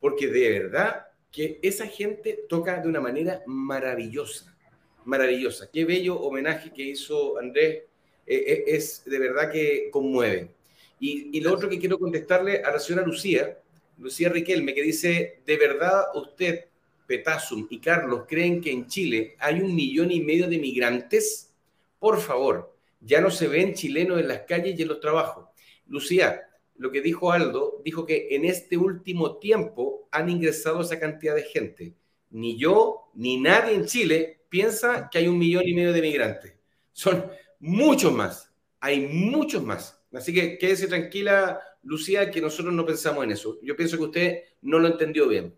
S3: porque de verdad que esa gente toca de una manera maravillosa, maravillosa. Qué bello homenaje que hizo Andrés eh, eh, es de verdad que conmueve. Y, lo otro que quiero contestarle a la señora Lucía, Lucía Riquelme, que dice, ¿de verdad usted, Petasum y Carlos creen que en Chile hay un millón y medio de migrantes? Por favor, ya no se ven chilenos en las calles y en los trabajos. Lucía, lo que dijo Aldo, dijo que en este último tiempo han ingresado esa cantidad de gente. Ni yo, ni nadie en Chile piensa que hay un millón y medio de migrantes. Son muchos más, hay muchos más. Así que quédese tranquila, Lucía, que nosotros no pensamos en eso. Yo pienso que usted no lo entendió bien.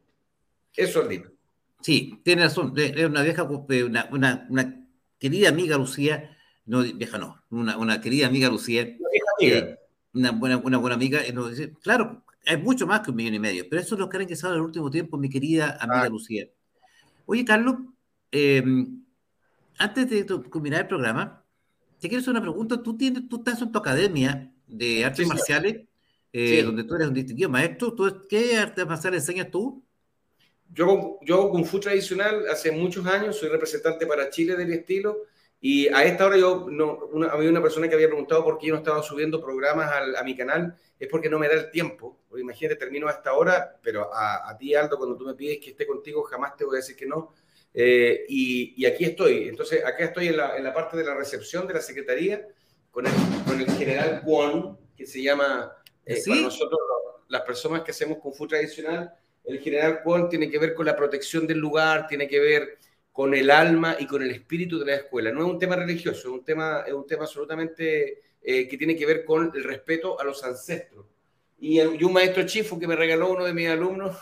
S3: Eso, Aldito.
S1: Sí, tiene razón. Es una vieja, eh, una, una, querida amiga Lucía, no, vieja no, una, querida amiga Lucía. Eh, una, buena, una buena amiga. Eh, dice, claro, hay mucho más que un millón y medio, pero eso es lo que han ingresado en el último tiempo, mi querida amiga ah. Lucía. Oye, Carlos, antes de culminar el programa, te quiero hacer una pregunta. Tú, tienes, tú estás en tu academia de artes marciales, eh, donde tú eres un distinguido maestro. ¿Tú, ¿Qué artes marciales enseñas tú?
S3: Yo, yo hago Kung Fu tradicional hace muchos años, soy representante para Chile del estilo. Y a esta hora yo, no, una, había una persona que había preguntado por qué yo no estaba subiendo programas a mi canal, es porque no me da el tiempo. imagínate, termino a esta hora, pero a, a, ti, Aldo, cuando tú me pides que esté contigo, jamás te voy a decir que no, eh, y, aquí estoy. Entonces, acá estoy en la, en la, parte de la recepción de la Secretaría con el, con el general Juan, que se llama, eh, para nosotros, las personas que hacemos Kung Fu tradicional, el general Juan tiene que ver con la protección del lugar, tiene que ver con el alma y con el espíritu de la escuela. No es un tema religioso, es un tema, es un tema absolutamente eh, que tiene que ver con el respeto a los ancestros. Y, y un maestro chifo que me regaló uno de mis alumnos,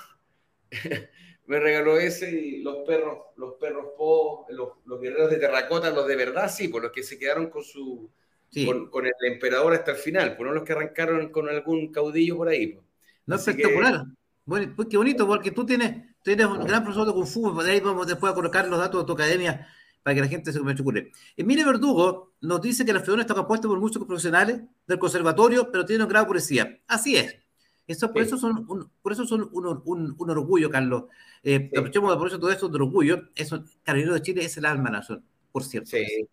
S3: me regaló ese y los perros, los perros po, los, los, guerreros de terracota, los de verdad, sí, por los que se quedaron con su con, el emperador hasta el final, por no los que arrancaron con algún caudillo por ahí.
S1: No, espectacular. Bueno, pues qué bonito, porque tú tienes, tienes un gran profesor de Kung Fu, de ahí vamos después a colocar los datos de tu academia para que la gente se matricule. Emile Verdugo nos dice que la FEON está compuesta por muchos profesionales del conservatorio, pero tiene un grado de policía. Así es. Eso, por, eso son un, por eso son un, un, un orgullo, Carlos. Eh, por eso todo esto de orgullo. Eso, Carabinero de Chile es el alma nación, por cierto.
S3: Sí.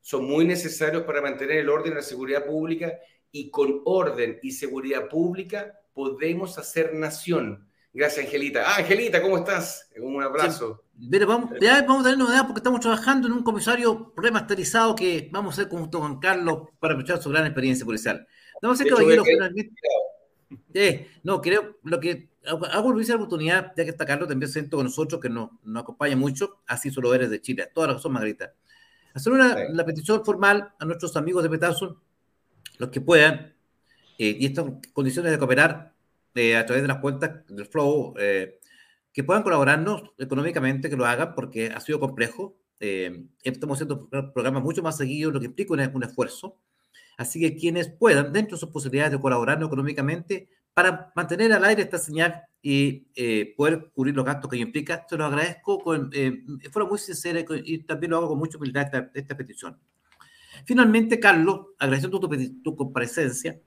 S3: Son muy necesarios para mantener el orden y la seguridad pública y con orden y seguridad pública podemos hacer nación. Gracias, Angelita. Ah, Angelita, ¿cómo estás? Un abrazo.
S1: Pero vamos, ya vamos a tener novedades porque estamos trabajando en un comisario remasterizado que vamos a hacer con Juan Carlos para aprovechar su gran experiencia policial. Vamos a hacer caballero, eh, no, creo, lo que hago la oportunidad, ya que está Carlos también siento con nosotros, que nos, nos acompaña mucho, así solo eres de Chile, todas las son Margarita. Hacer una petición formal a nuestros amigos de Petazo, los que puedan, eh, y estas condiciones de cooperar eh, a través de las cuentas del Flow, que puedan colaborarnos económicamente, que lo hagan, porque ha sido complejo. estamos haciendo programas mucho más seguidos, lo que implica un esfuerzo. Así que quienes puedan, dentro de sus posibilidades de colaborar económicamente, para mantener al aire esta señal y eh, poder cubrir los gastos que implica, te lo agradezco, con, eh, fueron muy sincera y también lo hago con mucha humildad esta, petición. Finalmente, Carlos, agradeciendo tu, tu comparecencia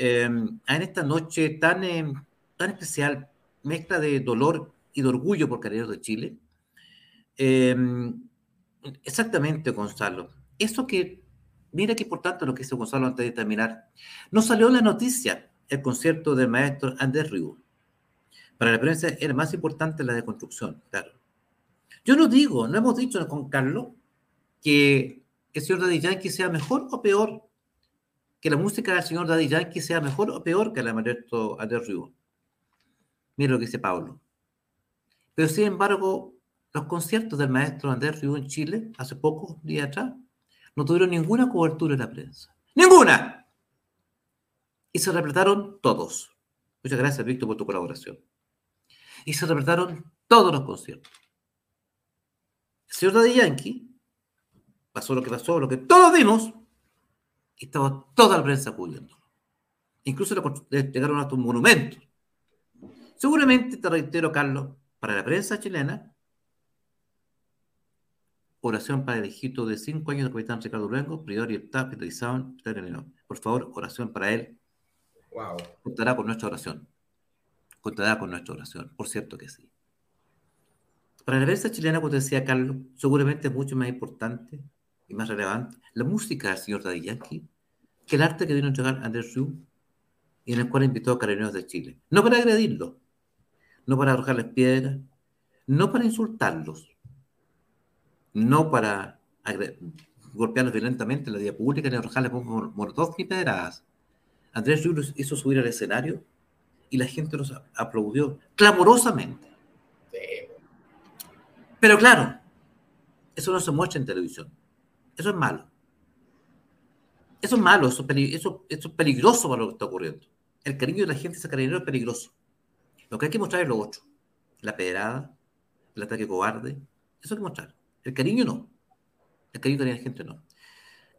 S1: em, en esta noche tan, em, tan especial, mezcla de dolor y de orgullo por Carabineros de Chile. Em, exactamente, Gonzalo. Eso que Mira qué importante lo que hizo Gonzalo antes de terminar. No salió la noticia el concierto del maestro Andrés Riu. Para la prensa era más importante la deconstrucción, claro. Yo no digo, no hemos dicho con Carlos que el señor Daddy Yankee sea mejor o peor, que la música del señor Daddy Yankee sea mejor o peor que la del maestro Riu. Mira lo que dice Pablo. Pero sin embargo, los conciertos del maestro Andrés Riu en Chile, hace pocos días atrás, no tuvieron ninguna cobertura en la prensa. ¡Ninguna! Y se repletaron todos. Muchas gracias, Víctor, por tu colaboración y se representaron todos los conciertos. El señor Daddy Yankee pasó lo que pasó, lo que todos vimos, y estaba toda la prensa cubriéndolo. Incluso le llegaron hasta un monumento. Seguramente, te reitero, Carlos, para la prensa chilena, oración para el hijito de cinco años del capitán Ricardo Luengo, prior y etapa, Por favor, oración para él. Wow. Contará con nuestra oración contará con nuestra oración, por cierto que sí. Para la prensa chilena, como decía Carlos, seguramente es mucho más importante y más relevante la música del señor Daddy Yankee que el arte que vino a entregar Andrés Rieu y en el cual invitó a carabineros de Chile. No para agredirlos, no para arrojarles piedras, no para insultarlos, no para golpearlos violentamente en la vía pública ni arrojarles molotov ni pedradas. Andrés Rieu hizo subir al escenario y la gente los aplaudió clamorosamente. Pero claro, eso no se muestra en televisión. Eso es malo. Eso es malo, eso, eso, es peligroso para lo que está ocurriendo. El cariño de la gente ese cariño es peligroso. Lo que hay que mostrar es lo otro. La pedrada, el ataque cobarde. Eso hay que mostrar. El cariño no. El cariño de la gente no.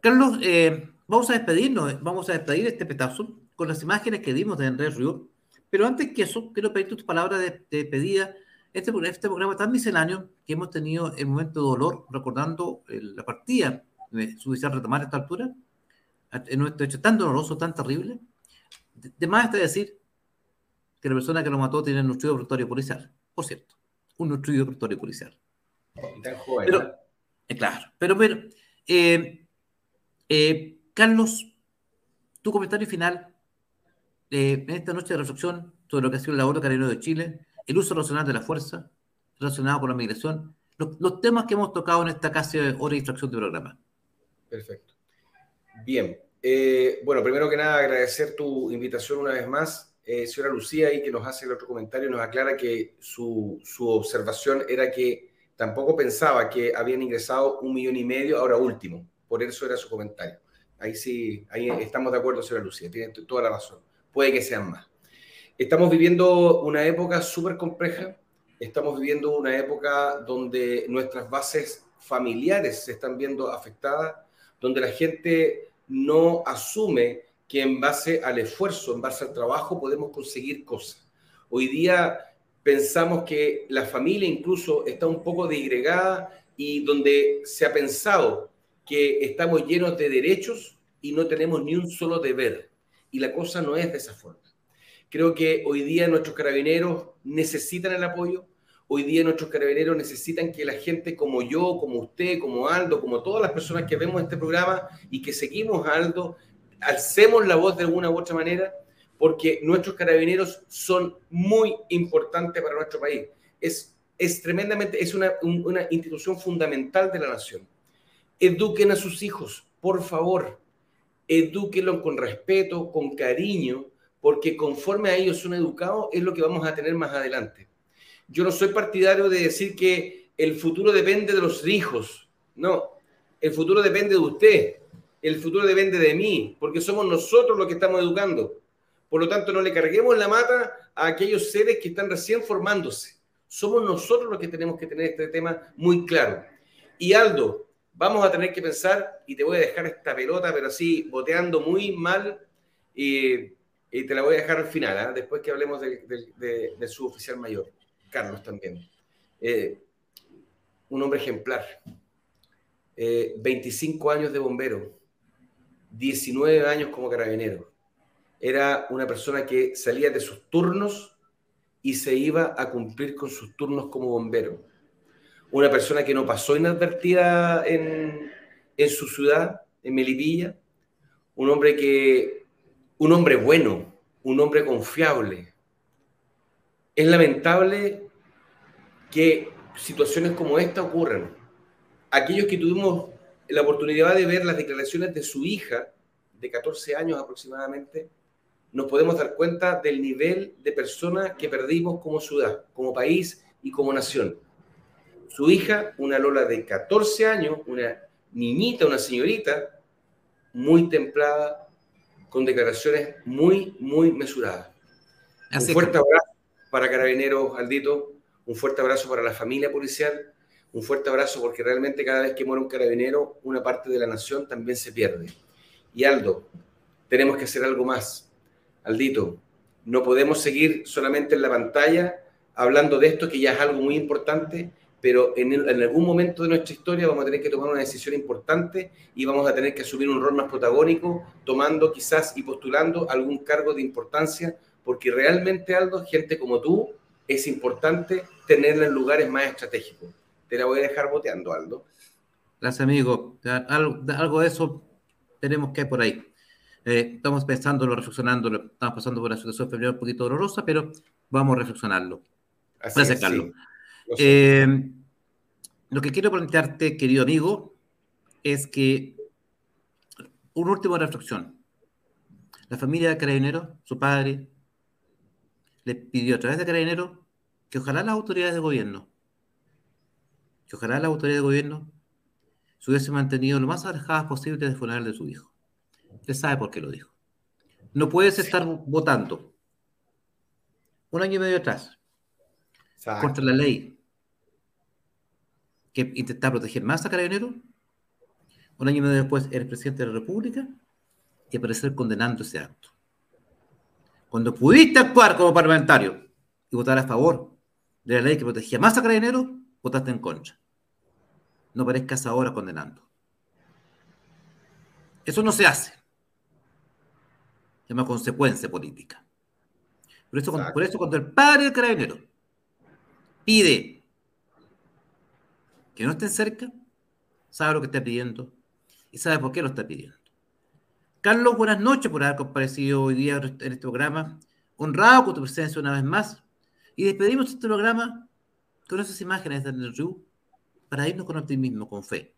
S1: Carlos, eh, vamos a despedirnos, vamos a despedir este petazo con las imágenes que dimos de Andrés Río pero antes que eso, quiero pedir tus palabras de, de pedida. Este, este programa tan misceláneo que hemos tenido el momento de dolor, recordando la partida, de su retomar a esta altura, en nuestro hecho tan doloroso, tan terrible. De, más está decir que la persona que lo mató tiene un nutrido pretorio policial, por cierto, un nutrido pretorio policial. pero, eh, claro, pero, pero eh, eh, Carlos, tu comentario final en esta noche de reflexión sobre lo que ha sido la labor de Carabinero de Chile, el uso racional de la fuerza relacionado con la migración, los, temas que hemos tocado en esta casi hora de instrucción de programa.
S3: Perfecto. Bien. Eh, bueno, primero que nada, agradecer tu invitación una vez más. Eh, señora Lucía, ahí que nos hace el otro comentario, nos aclara que su, su observación era que tampoco pensaba que habían ingresado un millón y medio ahora último. Por eso era su comentario. Ahí sí, ahí estamos de acuerdo, señora Lucía, tiene toda la razón puede que sean más. Estamos viviendo una época súper compleja, estamos viviendo una época donde nuestras bases familiares se están viendo afectadas, donde la gente no asume que en base al esfuerzo, en base al trabajo, podemos conseguir cosas. Hoy día pensamos que la familia incluso está un poco disgregada y donde se ha pensado que estamos llenos de derechos y no tenemos ni un solo deber y la cosa no es de esa forma. Creo que hoy día nuestros carabineros necesitan el apoyo, hoy día nuestros carabineros necesitan que la gente como yo, como usted, como Aldo, como todas las personas que vemos este programa y que seguimos a Aldo, alcemos la voz de alguna u otra manera, porque nuestros carabineros son muy importantes para nuestro país. Es, es tremendamente, es una, una institución fundamental de la nación. Eduquen a sus hijos, por favor edúquenlo con respeto, con cariño, porque conforme a ellos son educados es lo que vamos a tener más adelante. Yo no soy partidario de decir que el futuro depende de los hijos, no, el futuro depende de usted, el futuro depende de mí, porque somos nosotros los que estamos educando. Por lo tanto, no le carguemos la mata a aquellos seres que están recién formándose. Somos nosotros los que tenemos que tener este tema muy claro. Y Aldo, vamos a tener que pensar, y te voy a dejar esta pelota, pero así, boteando muy mal, y, te la voy a dejar al final, ¿ah? después que hablemos de, su oficial mayor, Carlos también. Eh, un hombre ejemplar, 25 eh, años de bombero, 19 años como carabinero. Era una persona que salía de sus turnos y se iba a cumplir con sus turnos como bombero una persona que no pasó inadvertida en, su ciudad, en Melipilla, un hombre que, un hombre bueno, un hombre confiable. Es lamentable que situaciones como esta ocurran. Aquellos que tuvimos la oportunidad de ver las declaraciones de su hija, de 14 años aproximadamente, nos podemos dar cuenta del nivel de personas que perdimos como ciudad, como país y como nación. Su hija, una Lola de 14 años, una niñita, una señorita, muy templada, con declaraciones muy, muy mesuradas. un fuerte abrazo para Carabineros, Aldito, un fuerte abrazo para la familia policial, un fuerte abrazo porque realmente cada vez que muere un carabinero, una parte de la nación también se pierde. Y Aldo, tenemos que hacer algo más. Aldito, no podemos seguir solamente en la pantalla hablando de esto, que ya es algo muy importante, pero en, algún momento de nuestra historia vamos a tener que tomar una decisión importante y vamos a tener que asumir un rol más protagónico, tomando quizás y postulando algún cargo de importancia, porque realmente, Aldo, gente como tú, es importante tenerla en lugares más estratégicos. Te la voy a dejar boteando, Aldo.
S1: Gracias, amigo. Algo, de eso tenemos que por ahí. Eh, estamos pensándolo, reflexionándolo. Estamos pasando por una situación familiar un poquito dolorosa, pero vamos a reflexionarlo. Gracias, Carlos. Eh, lo que quiero plantearte, querido amigo, es que una última reflexión. La familia de Carabinero, su padre, le pidió a través de Carabinero que ojalá las autoridades de gobierno, que ojalá las autoridades de gobierno se hubiesen mantenido lo más alejadas posible del funeral de su hijo. Usted sabe por qué lo dijo. No puedes estar votando un año y medio atrás contra la ley que intentaba proteger más a Carabineros, un año y medio después eres presidente de la República y aparecer condenando ese acto. Cuando pudiste actuar como parlamentario y votar a favor de la ley que protegía más a Carabineros, votaste en contra. No parezcas ahora condenando. Eso no se hace. Se llama consecuencia política. Por eso, cuando el padre del carabinero pide que no estén cerca, sabe lo que está pidiendo y sabe por qué lo está pidiendo. Carlos, buenas noches por haber comparecido hoy día en este programa. Honrado con tu presencia una vez más. Y despedimos este programa con esas imágenes de Andrés Riu para irnos con optimismo, con fe.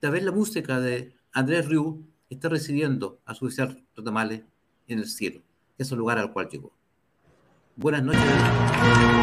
S1: Tal vez la música de Andrés Riu está recibiendo a su desear tamales en el cielo, es el lugar al cual llegó. Buenas noches.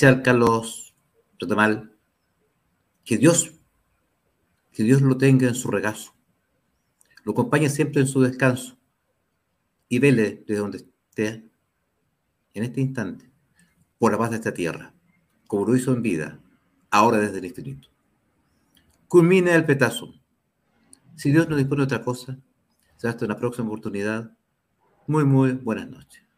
S1: Oficial Carlos Retamal, que Dios, que Dios lo tenga en su regazo, lo acompañe siempre en su descanso y vele de donde esté en este instante por la paz de esta tierra, como lo hizo en vida, ahora desde el infinito. Culmine el petazo. Si Dios no dispone de otra cosa, será hasta una próxima oportunidad. Muy, muy buenas noches.